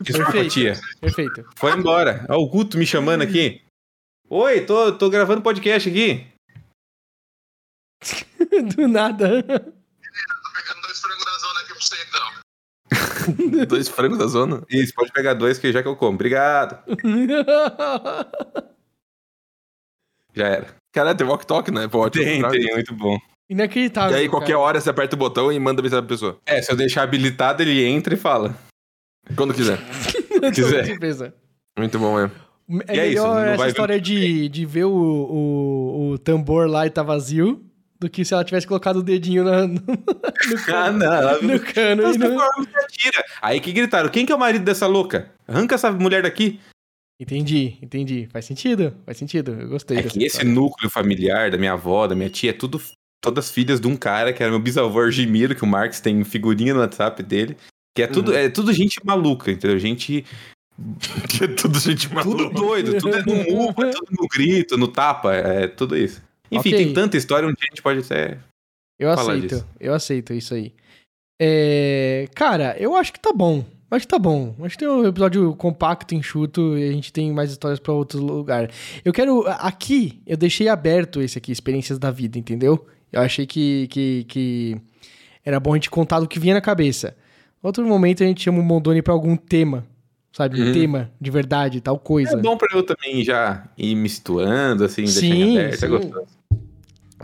Desculpa, Perfeito. tia. Perfeito. Foi embora. Ó, o Guto me chamando aqui. Oi, tô, tô gravando podcast aqui. Do nada. pegando dois frangos da zona aqui pra você, então. Dois frangos da zona. Isso, pode pegar dois que já que eu como. Obrigado. Já era. Cara, tem walk-talk, né? Pô. Tem, tem, muito bom. Inacreditável. E aí, qualquer cara. hora, você aperta o botão e manda mensagem pra pessoa. É, se eu deixar habilitado, ele entra e fala. Quando quiser. Tô quiser. Muito bom, é. É E é isso, melhor não essa ver história de, de ver o, o, o tambor lá e tá vazio do que se ela tivesse colocado o dedinho na- no, no Ah, cano, não. Ela... no cano e não... você atira. Aí que gritaram: quem que é o marido dessa louca? Arranca essa mulher daqui. Entendi, entendi. Faz sentido, faz sentido. Eu gostei É dessa que esse história. núcleo familiar da minha avó, da minha tia, é tudo. Todas filhas de um cara que era meu bisavô Argimiro, que o Marx tem figurinha no WhatsApp dele. Que é tudo, é tudo gente maluca, entendeu? Gente Que é tudo gente Tudo maluca. doido, tudo é no murro, é tudo no grito, no tapa, é tudo isso. Enfim, Ok. tem tanta história, um dia a gente pode até. Eu aceito, eu aceito isso aí. É, Cara, eu acho que tá bom. Acho que tá bom. Acho que tem um episódio compacto, enxuto, e a gente tem mais histórias pra outros lugares. Eu quero. Aqui, eu deixei aberto esse aqui, experiências da vida, entendeu? Eu achei que, que, que era bom a gente contar do que vinha na cabeça. Outro momento a gente chama o Mondoni pra algum tema, sabe? Um Uhum. tema de verdade, tal coisa. É bom pra eu também já ir me situando, assim, deixar Sim, em aberto. sim. É gostoso.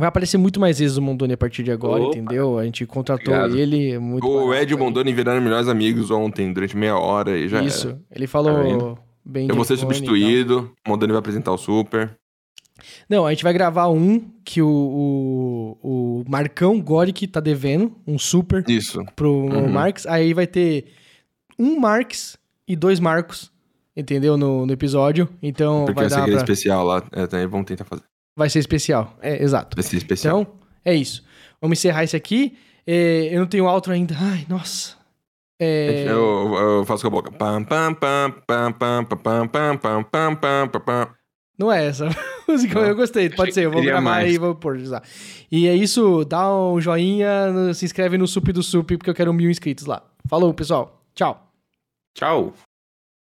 Vai aparecer muito mais vezes o Mondoni a partir de agora, Opa. entendeu? A gente contratou Obrigado. ele. é Muito O Ed e o. Mondoni viraram melhores amigos ontem, durante meia hora e já Isso. era. Ele Tá falou. vendo? Bem Eu vou ser substituído, o Modani vai apresentar o Super. Não, a gente vai gravar um que o, o, o Marcão Goric tá devendo, um super Isso. pro Uhum. Marx. Aí vai ter um Marx e dois Marcos, entendeu? No, no episódio. Então Porque vai vai ser aquele pra... especial lá. É, vamos tentar fazer. Vai ser especial. É, exato. Vai ser especial. Então, é isso. Vamos encerrar isso aqui. É, eu não tenho outro ainda. Ai, nossa. É, Eu, eu faço com a boca. Pam, pam, pam, pam, pam, pam, pam, pam, pam, pam, pam. Não é essa música, Não. eu gostei. Pode ser, eu vou gravar mais. e vou pôr. E é isso, dá um joinha, se inscreve no Sup do Sup, porque eu quero mil inscritos lá. Falou, pessoal. Tchau. Tchau.